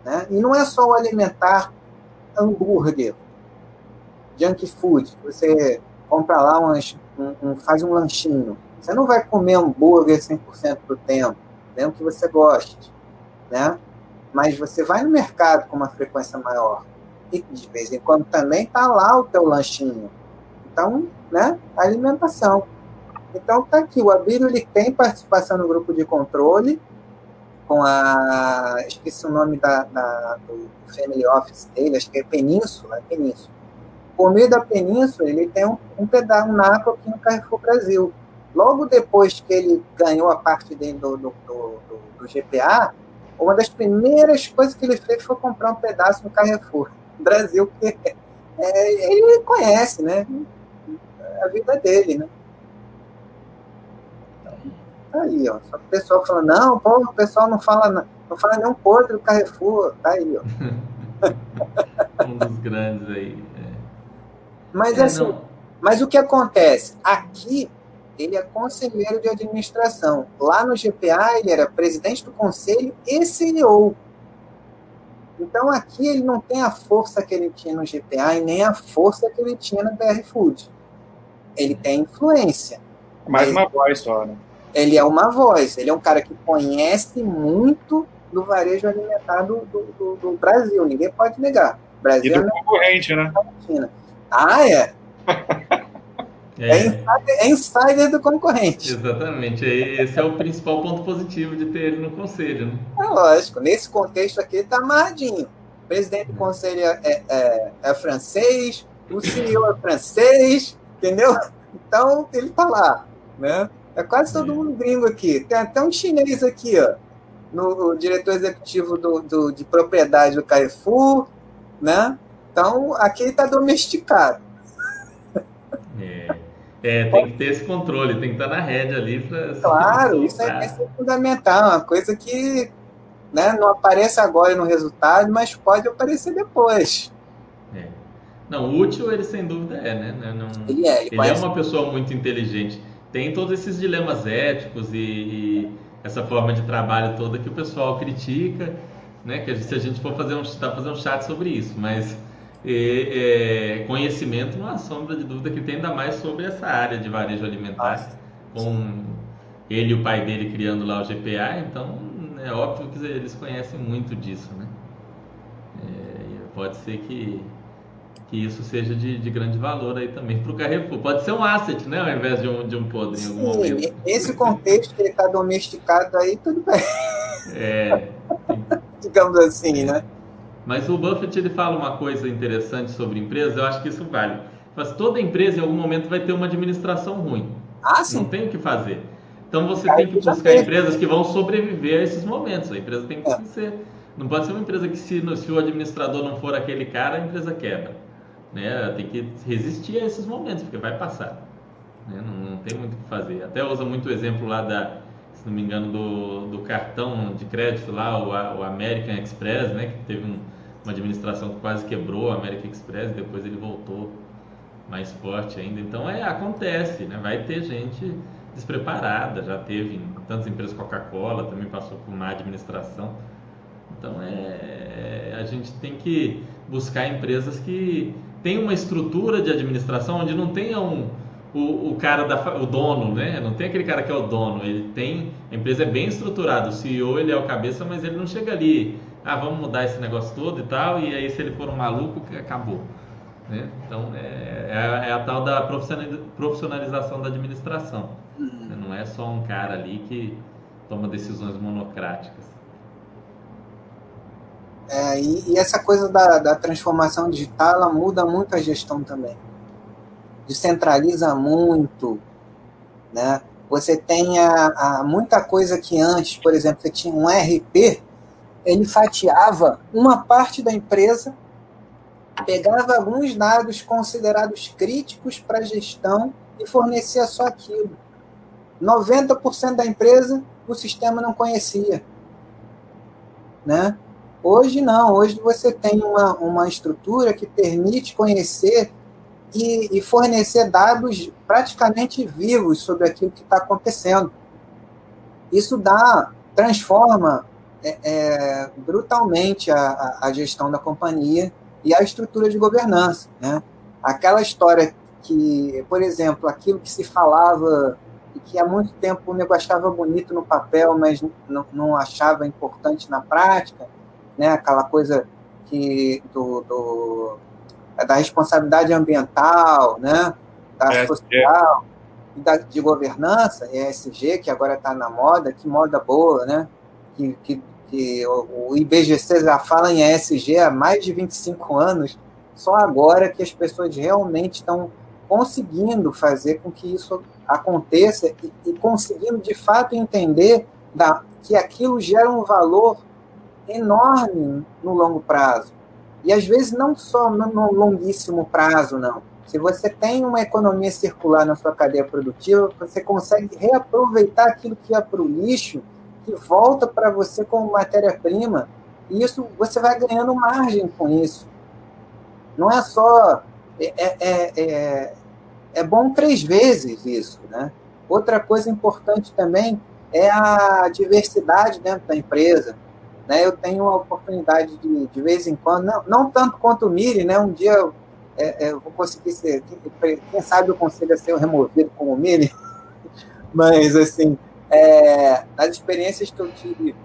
Speaker 1: Né? E não é só o alimentar hambúrguer, junk food. Você compra lá umas, um, um, faz um lanchinho. Você não vai comer hambúrguer 100% do tempo, mesmo que você goste. Né? mas você vai no mercado com uma frequência maior e de vez em quando também está lá o teu lanchinho. Então, né, alimentação. Então tá aqui, o Abílio ele tem participação no grupo de controle com a, esqueci o nome da, da do family office dele, acho que é Península, é Península. Por meio da Península, ele tem um, um pedaço, um naco aqui no Carrefour Brasil. Logo depois que ele ganhou a parte dele do, do, do, do GPA, uma das primeiras coisas que ele fez foi comprar um pedaço no Carrefour Brasil, que é, ele conhece, né? A vida dele, né? Tá aí, ó. Só que o pessoal fala, não, pô, o pessoal não fala, não fala nem um podre do Carrefour. Tá aí, ó. *laughs*
Speaker 3: um dos grandes aí. É.
Speaker 1: Mas é, assim, não. mas o que acontece? Aqui ele é conselheiro de administração. Lá no GPA, ele era presidente do conselho e CEO. Então, aqui ele não tem a força que ele tinha no GPA e nem a força que ele tinha na BR Food. Ele tem influência.
Speaker 2: Mais ele, uma voz só, né?
Speaker 1: Ele é uma voz. Ele é um cara que conhece muito do varejo alimentar do, do, do, do Brasil. Ninguém pode negar. Brasil
Speaker 2: e do é concorrente, né?
Speaker 1: Ah, é. *laughs* É, é, insider, é insider do concorrente.
Speaker 3: Exatamente. Esse é o principal ponto positivo de ter ele no conselho. Né?
Speaker 1: É lógico. Nesse contexto aqui, ele está amarradinho. O presidente do conselho é, é, é, francês, o CEO é francês, entendeu? Então, ele está lá. Né? É quase todo mundo gringo aqui. Tem até um chinês aqui, ó, no diretor executivo do, do, de propriedade do Carrefour. Né? Então, aqui ele está domesticado.
Speaker 3: É. É, tem que ter esse controle, tem que estar na rede ali para.
Speaker 1: Claro, isso é, isso é, fundamental, uma coisa que né, não aparece agora no resultado, mas pode aparecer depois.
Speaker 3: É. Não, útil ele sem dúvida é, né? Não,
Speaker 1: ele é, ele,
Speaker 3: ele é uma pessoa muito inteligente. Tem todos esses dilemas éticos e, e, essa forma de trabalho toda que o pessoal critica, né? Que se a gente for fazer um, tá fazer um chat sobre isso, mas é, é, conhecimento não há sombra de dúvida que tem ainda mais sobre essa área de varejo alimentar, com ele e o pai dele criando lá o GPA, então é óbvio que eles conhecem muito disso, né? É, pode ser que, que isso seja de, de grande valor aí também para o Carrefour. Pode ser um asset, né? Ao invés de um, de um podre em algum Sim, momento.
Speaker 1: Esse contexto que ele está domesticado aí, tudo bem.
Speaker 3: É. *laughs*
Speaker 1: Digamos assim, né?
Speaker 3: Mas o Buffett ele fala uma coisa interessante sobre empresa, eu acho que isso vale. Mas toda empresa em algum momento vai ter uma administração ruim.
Speaker 1: Ah, sim.
Speaker 3: Não tem o que fazer. Então você tem que buscar empresas que vão sobreviver a esses momentos. A empresa tem que é. ser. Não pode ser uma empresa que, se, se, o administrador não for aquele cara, a empresa quebra. Né? Tem que resistir a esses momentos, porque vai passar. Né? Não, não, tem muito o que fazer. Até usa muito o exemplo lá da, se não me engano, do, do cartão de crédito lá, o, o American Express, né? Que teve um, uma administração que quase quebrou o American Express, depois ele voltou mais forte ainda. Então é, acontece, né? Vai ter gente despreparada, já teve em tantas empresas Coca-Cola, também passou por má administração. Então é, a gente tem que buscar empresas que tenham uma estrutura de administração onde não tenha um, o, o cara da o dono, né? Não tem aquele cara que é o dono, ele tem a empresa é bem estruturada, o CEO ele é o cabeça, mas ele não chega ali, ah, vamos mudar esse negócio todo e tal, e aí se ele for um maluco, acabou. Né? Então é, é, é a tal da profissionalização da administração. Não é só um cara ali que toma decisões monocráticas.
Speaker 1: É, e, e, essa coisa da, da, transformação digital ela muda muito a gestão também. Descentraliza muito. Né? Você tem a, a, muita coisa que antes, por exemplo, você tinha um RP, ele fatiava uma parte da empresa, pegava alguns dados considerados críticos para a gestão e fornecia só aquilo. 90% da empresa o sistema não conhecia. Né? Hoje não, hoje você tem uma, uma estrutura que permite conhecer e, e fornecer dados praticamente vivos sobre aquilo que está acontecendo. Isso dá, transforma é, é, brutalmente a, a, gestão da companhia e a estrutura de governança. Né? Aquela história que, por exemplo, aquilo que se falava e que há muito tempo o nego achava bonito no papel, mas não, não achava importante na prática, né? aquela coisa que do, do da responsabilidade ambiental, né? da é, social da, de governança, ESG, que agora está na moda, que moda boa, né? que, que, que o, o IBGC já fala em ESG há mais de 25 anos, só agora que as pessoas realmente estão conseguindo fazer com que isso aconteça e, e conseguindo de fato entender da, que aquilo gera um valor enorme no longo prazo. E às vezes não só no, longuíssimo prazo, não. Se você tem uma economia circular na sua cadeia produtiva, você consegue reaproveitar aquilo que é para o lixo, que volta para você como matéria-prima, e isso você vai ganhando margem com isso. Não é só é, é, é, é bom três vezes isso, né? Outra coisa importante também é a diversidade dentro da empresa. Né? Eu tenho a oportunidade de, de vez em quando, não, não tanto quanto o Miri, né? Um dia eu, é, é, eu vou conseguir ser, quem sabe eu consiga ser removido como o Miri, *laughs* mas assim, é, nas experiências que eu tive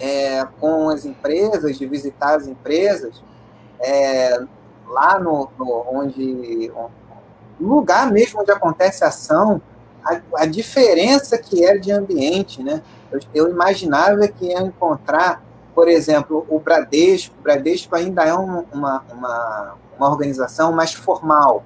Speaker 1: é, com as empresas, de visitar as empresas, é, lá no, no onde, lugar mesmo onde acontece a ação, a, a diferença que é de ambiente, né? Eu, eu, imaginava que ia encontrar, por exemplo, o Bradesco. O Bradesco ainda é um, uma, uma, uma organização mais formal.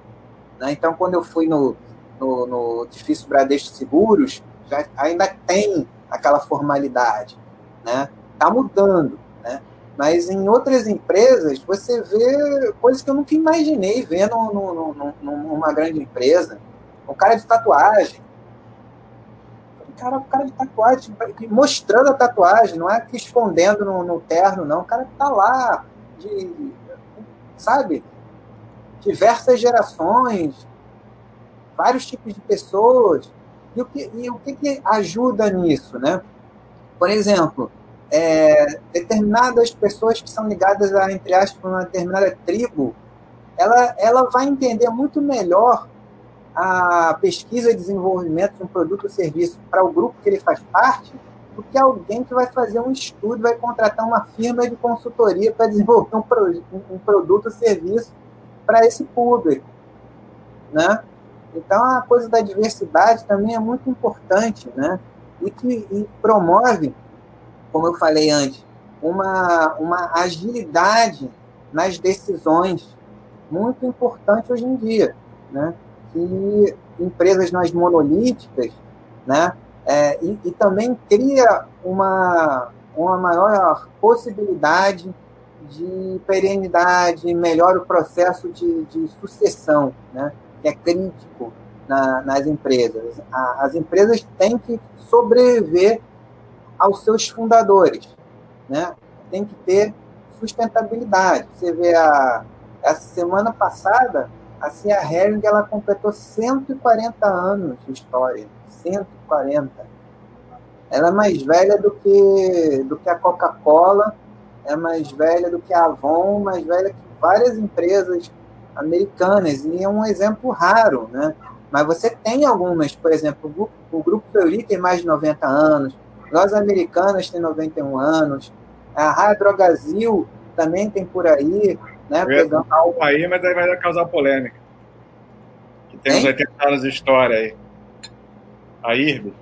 Speaker 1: Né? Então, quando eu fui no, no, no edifício Bradesco Seguros, já ainda tem aquela formalidade. Né? Tá mudando. Né? Mas em outras empresas, você vê coisas que eu nunca imaginei ver numa grande empresa. Um cara de tatuagem. Cara, o cara de tatuagem, mostrando a tatuagem, não é que escondendo no, no terno, não. O cara tá lá, de, sabe? Diversas gerações, vários tipos de pessoas. E o que, e o que, que ajuda nisso, né? Por exemplo, é, determinadas pessoas que são ligadas a, entre aspas, uma determinada tribo, ela, ela vai entender muito melhor a pesquisa e desenvolvimento de um produto ou serviço para o grupo que ele faz parte do que alguém que vai fazer um estudo, vai contratar uma firma de consultoria para desenvolver um, pro, um produto ou serviço para esse público, né? Então a coisa da diversidade também é muito importante, né? E que e promove, como eu falei antes, uma, uma agilidade nas decisões muito importante hoje em dia, né? Que empresas mais monolíticas, né? É, e, e, também cria uma, uma maior possibilidade de perenidade, melhora o processo de, de sucessão, né? que é crítico na, nas empresas. A, as empresas têm que sobreviver aos seus fundadores, né? tem que ter sustentabilidade. Você vê a, essa semana passada, a Cia Herring ela completou 140 anos de história. 140. Ela é mais velha do que, do que a Coca-Cola, é mais velha do que a Avon, mais velha que várias empresas americanas, e é um exemplo raro, né? Mas você tem algumas, por exemplo, o Grupo, o Fleury tem mais de 90 anos, nós americanas tem 91 anos, a Rádio Drogazil também tem por aí, né?
Speaker 2: Pegando... aí, mas aí vai causar polêmica. Que tem uns 80 anos de história aí. A IRB.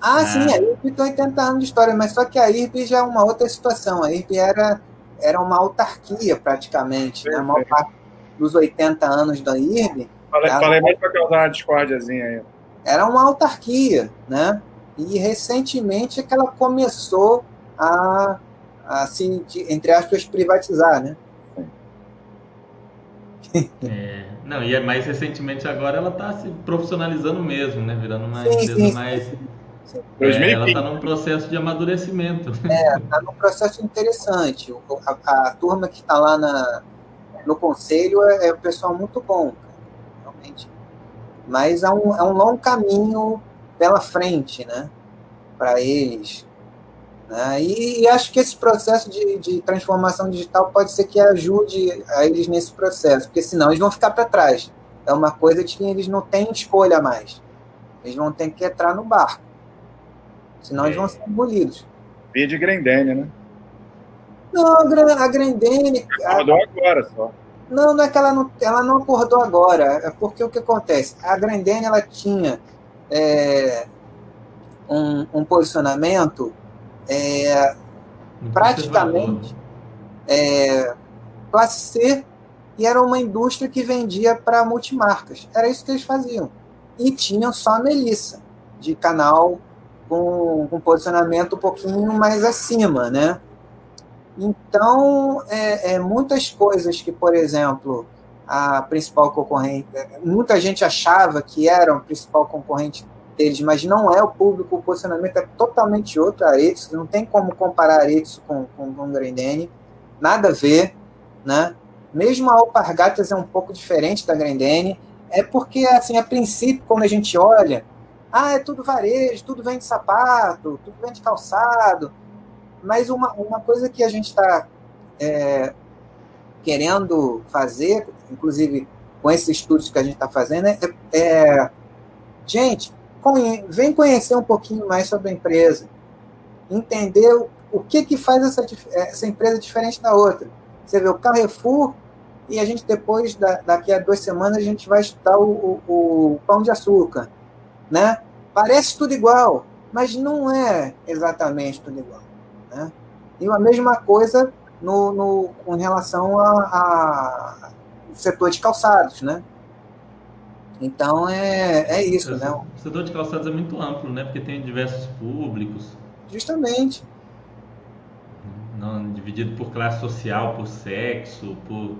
Speaker 1: Ah, ah, sim, a IRB tem 80 anos de história, mas só que a IRB já é uma outra situação. A IRB era, era uma autarquia, praticamente. Né? A maior parte dos 80 anos da IRB.
Speaker 2: Falei, falei mais para causar uma discórdiazinha aí.
Speaker 1: Era uma autarquia, né? E recentemente é que ela começou a, a se, entre aspas, privatizar, né?
Speaker 3: É, não, e é mais recentemente agora ela está se profissionalizando mesmo, né? Virando uma sim, empresa sim, mais. Sim, é, ela está num processo de amadurecimento.
Speaker 1: É, está num processo interessante. A, a turma que está lá na, no conselho é, é um pessoal muito bom, realmente. Mas é um, é um longo caminho pela frente, né? Para eles. Né? E, e, acho que esse processo de, de, transformação digital pode ser que ajude a eles nesse processo, porque senão eles vão ficar para trás. É uma coisa de que eles não têm escolha mais. Eles vão ter que entrar no barco. Senão é. eles vão ser engolidos.
Speaker 2: Via de Grendene, né?
Speaker 1: Não, a Grendene.
Speaker 2: Acordou a... agora só.
Speaker 1: Não, não é que ela não, ela não acordou agora. É porque o que acontece? A Grendene ela tinha é, um, um posicionamento é, praticamente é, classe C e era uma indústria que vendia para multimarcas. Era isso que eles faziam. E tinham só a Melissa, de canal com, com posicionamento um pouquinho mais acima, né? Então, é, é, muitas coisas que, por exemplo, a principal concorrente, muita gente achava que era o principal concorrente deles, mas não é o público, o posicionamento é totalmente outro. Aretsu, não tem como comparar Aretsu com, com, com Grendene, nada a ver, né? Mesmo a Alpargatas é um pouco diferente da Grendene, é porque, assim, a princípio, quando a gente olha, ah, é tudo varejo, tudo vem de sapato, tudo vem de calçado, mas uma, uma coisa que a gente está é, querendo fazer, inclusive com esses estudos que a gente está fazendo, é, é gente, conhe vem conhecer um pouquinho mais sobre a empresa, entender o, que, que faz essa, essa empresa diferente da outra. Você vê o Carrefour e a gente depois, da, daqui a duas semanas, a gente vai estudar o, o, o pão de açúcar, né? Parece tudo igual, mas não é exatamente tudo igual, né? E a mesma coisa no, no, com relação ao setor de calçados, né? Então é, é isso, né?
Speaker 3: O setor de calçados é muito amplo, né? Porque tem diversos públicos.
Speaker 1: Justamente.
Speaker 3: Não, dividido por classe social, por sexo, por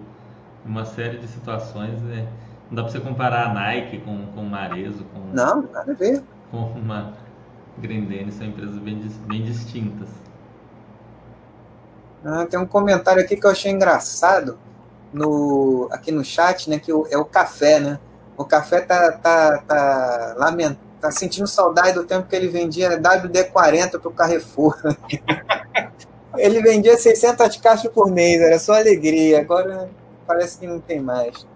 Speaker 3: uma série de situações. Né? Não dá para você comparar a Nike com, com o Marezo. Com...
Speaker 1: Não, nada a ver.
Speaker 3: com uma Grendene, são empresas bem, bem distintas.
Speaker 1: Ah, tem um comentário aqui que eu achei engraçado no, aqui no chat, né? Que é o café, né? O café tá, tá, tá, lament, tá sentindo saudade do tempo que ele vendia WD-40 para o Carrefour. *laughs* ele vendia 600 caixas por mês, era só alegria. Agora parece que não tem mais.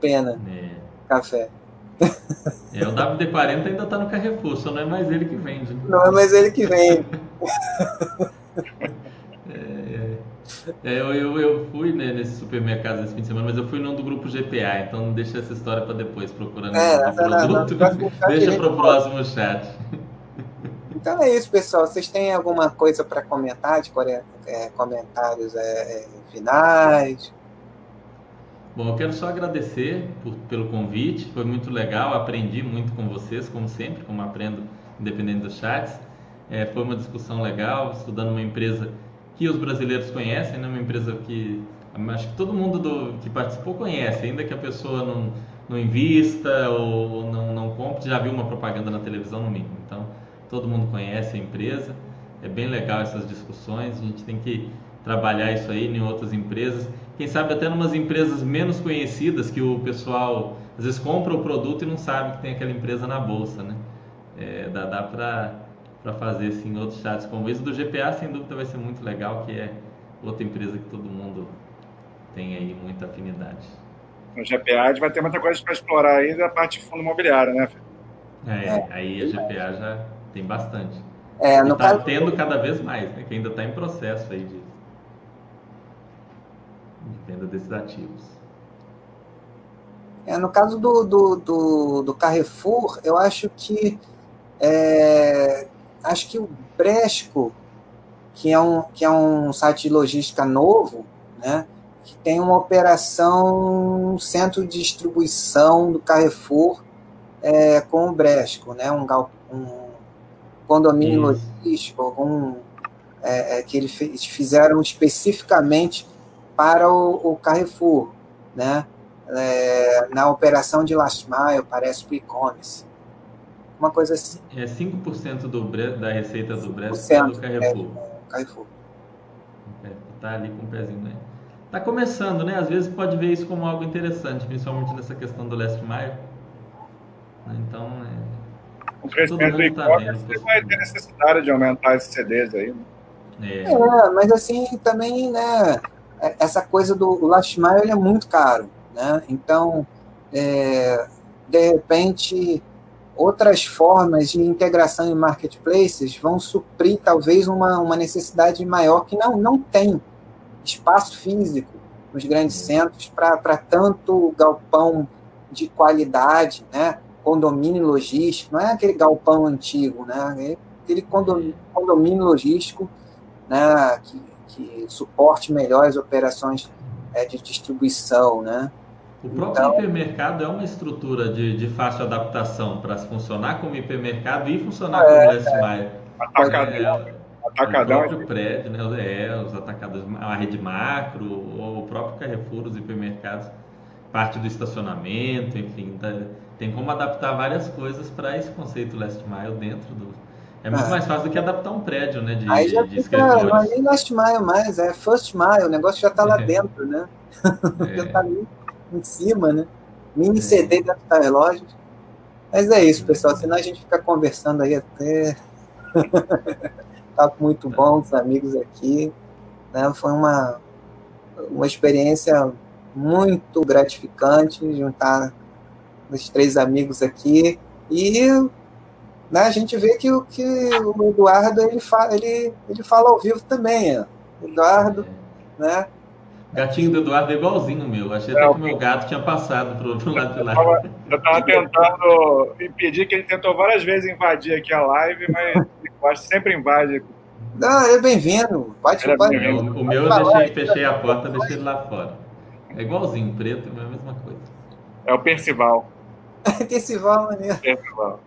Speaker 1: Pena. É. Café.
Speaker 3: É, o WD-40 ainda está no Carrefour, só não é mais ele que vende. Né?
Speaker 1: Não é mais ele que vende. *laughs*
Speaker 3: é, *laughs* é, eu, eu, eu, fui né, nesse supermercado esse fim de semana, mas eu fui num do grupo GPA, então não deixa essa história para depois, procurando é, o produto. Não, não, deixa para o próximo chat.
Speaker 1: Então é isso, pessoal. Vocês têm alguma coisa para comentar, de é, comentários é, finais?
Speaker 3: Bom, eu quero só agradecer por, pelo convite, foi muito legal, aprendi muito com vocês, como sempre, como aprendo independente dos chats. É, foi uma discussão legal, estudando uma empresa que os brasileiros conhecem, né? uma empresa que acho que todo mundo do, que participou conhece, ainda que a pessoa não, não invista ou não, não compre, já viu uma propaganda na televisão no mínimo. Então, todo mundo conhece a empresa, é bem legal essas discussões, a gente tem que trabalhar isso aí em outras empresas quem sabe até umas empresas menos conhecidas que o pessoal às vezes compra o produto e não sabe que tem aquela empresa na bolsa, né? É, dá dá para fazer assim outros chats como esse do GPA, sem dúvida vai ser muito legal, que é outra empresa que todo mundo tem aí muita afinidade.
Speaker 2: No GPA a gente vai ter muita coisa para explorar aí da parte de fundo imobiliário, né?
Speaker 3: É, é, aí a GPA já tem bastante. É, no está caso... tendo cada vez mais, né? Que ainda está em processo aí de de venda desses ativos.
Speaker 1: É, no caso do, do, do, do, Carrefour, eu acho que é, acho que o Bresco, que é um, que é um site de logística novo, né, que tem uma operação centro de distribuição do Carrefour é, com o Bresco, né, um, um condomínio Isso. logístico, algum, é, é, que eles fizeram especificamente para o, o Carrefour, né? É, na operação de last mile, parece o e-commerce. Uma coisa assim.
Speaker 3: É 5% do, da receita do Brest é do Carrefour.
Speaker 1: É, Carrefour.
Speaker 3: Tá ali com o pezinho, né? Tá começando, né? Às vezes pode ver isso como algo interessante, principalmente nessa questão do last mile. Então, é...
Speaker 2: O crescimento do e-commerce tá vai ter necessidade de aumentar esses CDs aí, né?
Speaker 1: É. é, mas assim, também, né, é, essa coisa do last mile é muito caro, né? Então, é, de repente, outras formas de integração em marketplaces vão suprir talvez uma, uma necessidade maior que não, não tem espaço físico nos grandes uhum. centros para tanto galpão de qualidade, né? condomínio logístico, não é aquele galpão antigo, né? É aquele condomínio, condomínio logístico né? que, que suporte melhor as operações é, de distribuição, né?
Speaker 3: O próprio então, hipermercado é uma estrutura de, de fácil adaptação para funcionar como hipermercado e funcionar é, como last mile.
Speaker 2: Atacadão.
Speaker 3: É, atacadão. O próprio prédio, né? É, os atacados, a rede macro, o próprio Carrefour, os hipermercados, parte do estacionamento, enfim, tá, tem como adaptar várias coisas para esse conceito last mile dentro do, é muito ah. mais fácil do que adaptar um prédio, né? De,
Speaker 1: Aí já de fica, não é nem last mile mais, é first mile, o negócio já está lá *laughs* é. dentro, né? É. *laughs* já está ali em cima, né? Mini é. CD dentro da relógio. Mas é isso, pessoal, senão a gente fica conversando aí até. *laughs* tá muito bom, os amigos aqui. Né? Foi uma, uma experiência muito gratificante juntar os três amigos aqui. E né, a gente vê que, o, que o Eduardo ele, fala, ele, ele fala ao vivo também. Ó. Eduardo, né?
Speaker 3: Gatinho do Eduardo é igualzinho o meu. Achei até que o meu gato tinha passado pro, pro lado de lá.
Speaker 2: Eu estava tentando impedir que ele tentou várias vezes invadir aqui a live, mas quase sempre invade.
Speaker 1: Não, é bem-vindo. Pode,
Speaker 3: é pode. Bem o, o meu eu deixei, fechei a porta, deixei ele lá fora. É igualzinho, preto, é a mesma coisa.
Speaker 2: É o Percival. *laughs*
Speaker 1: Percival, maneiro. Percival.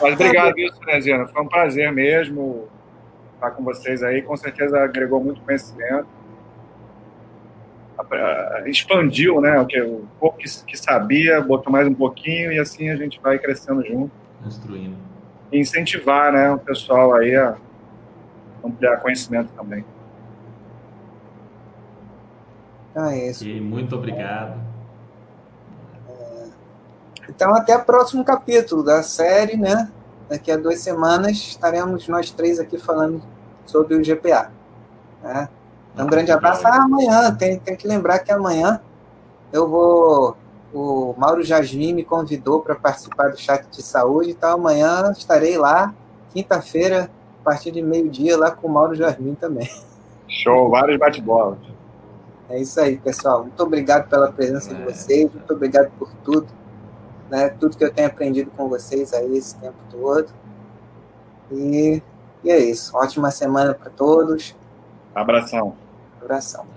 Speaker 2: Mas obrigado, isso, Nezina. Foi um prazer mesmo estar com vocês aí. Com certeza agregou muito conhecimento. Expandiu, né? O que o pouco que, que, sabia, botou mais um pouquinho e assim a gente vai crescendo junto.
Speaker 3: Construindo.
Speaker 2: E incentivar, né, o pessoal aí a ampliar conhecimento também.
Speaker 1: Ah, é isso.
Speaker 3: E muito obrigado.
Speaker 1: É... Então, até o próximo capítulo da série, né? Daqui a duas semanas estaremos nós três aqui falando sobre o GPA. Né? Então, um grande abraço. Ah, amanhã, tem, tem que lembrar que amanhã eu vou. O Mauro Jasmin me convidou para participar do chat de saúde, então amanhã estarei lá, quinta-feira, a partir de meio-dia, lá com o Mauro Jasmin também.
Speaker 2: Show, vários bate-bolas.
Speaker 1: É isso aí, pessoal. Muito obrigado pela presença é. de vocês, muito obrigado por tudo, né? Tudo que eu tenho aprendido com vocês aí esse tempo todo. E, e é isso. Ótima semana para todos.
Speaker 2: Abração.
Speaker 1: Abração.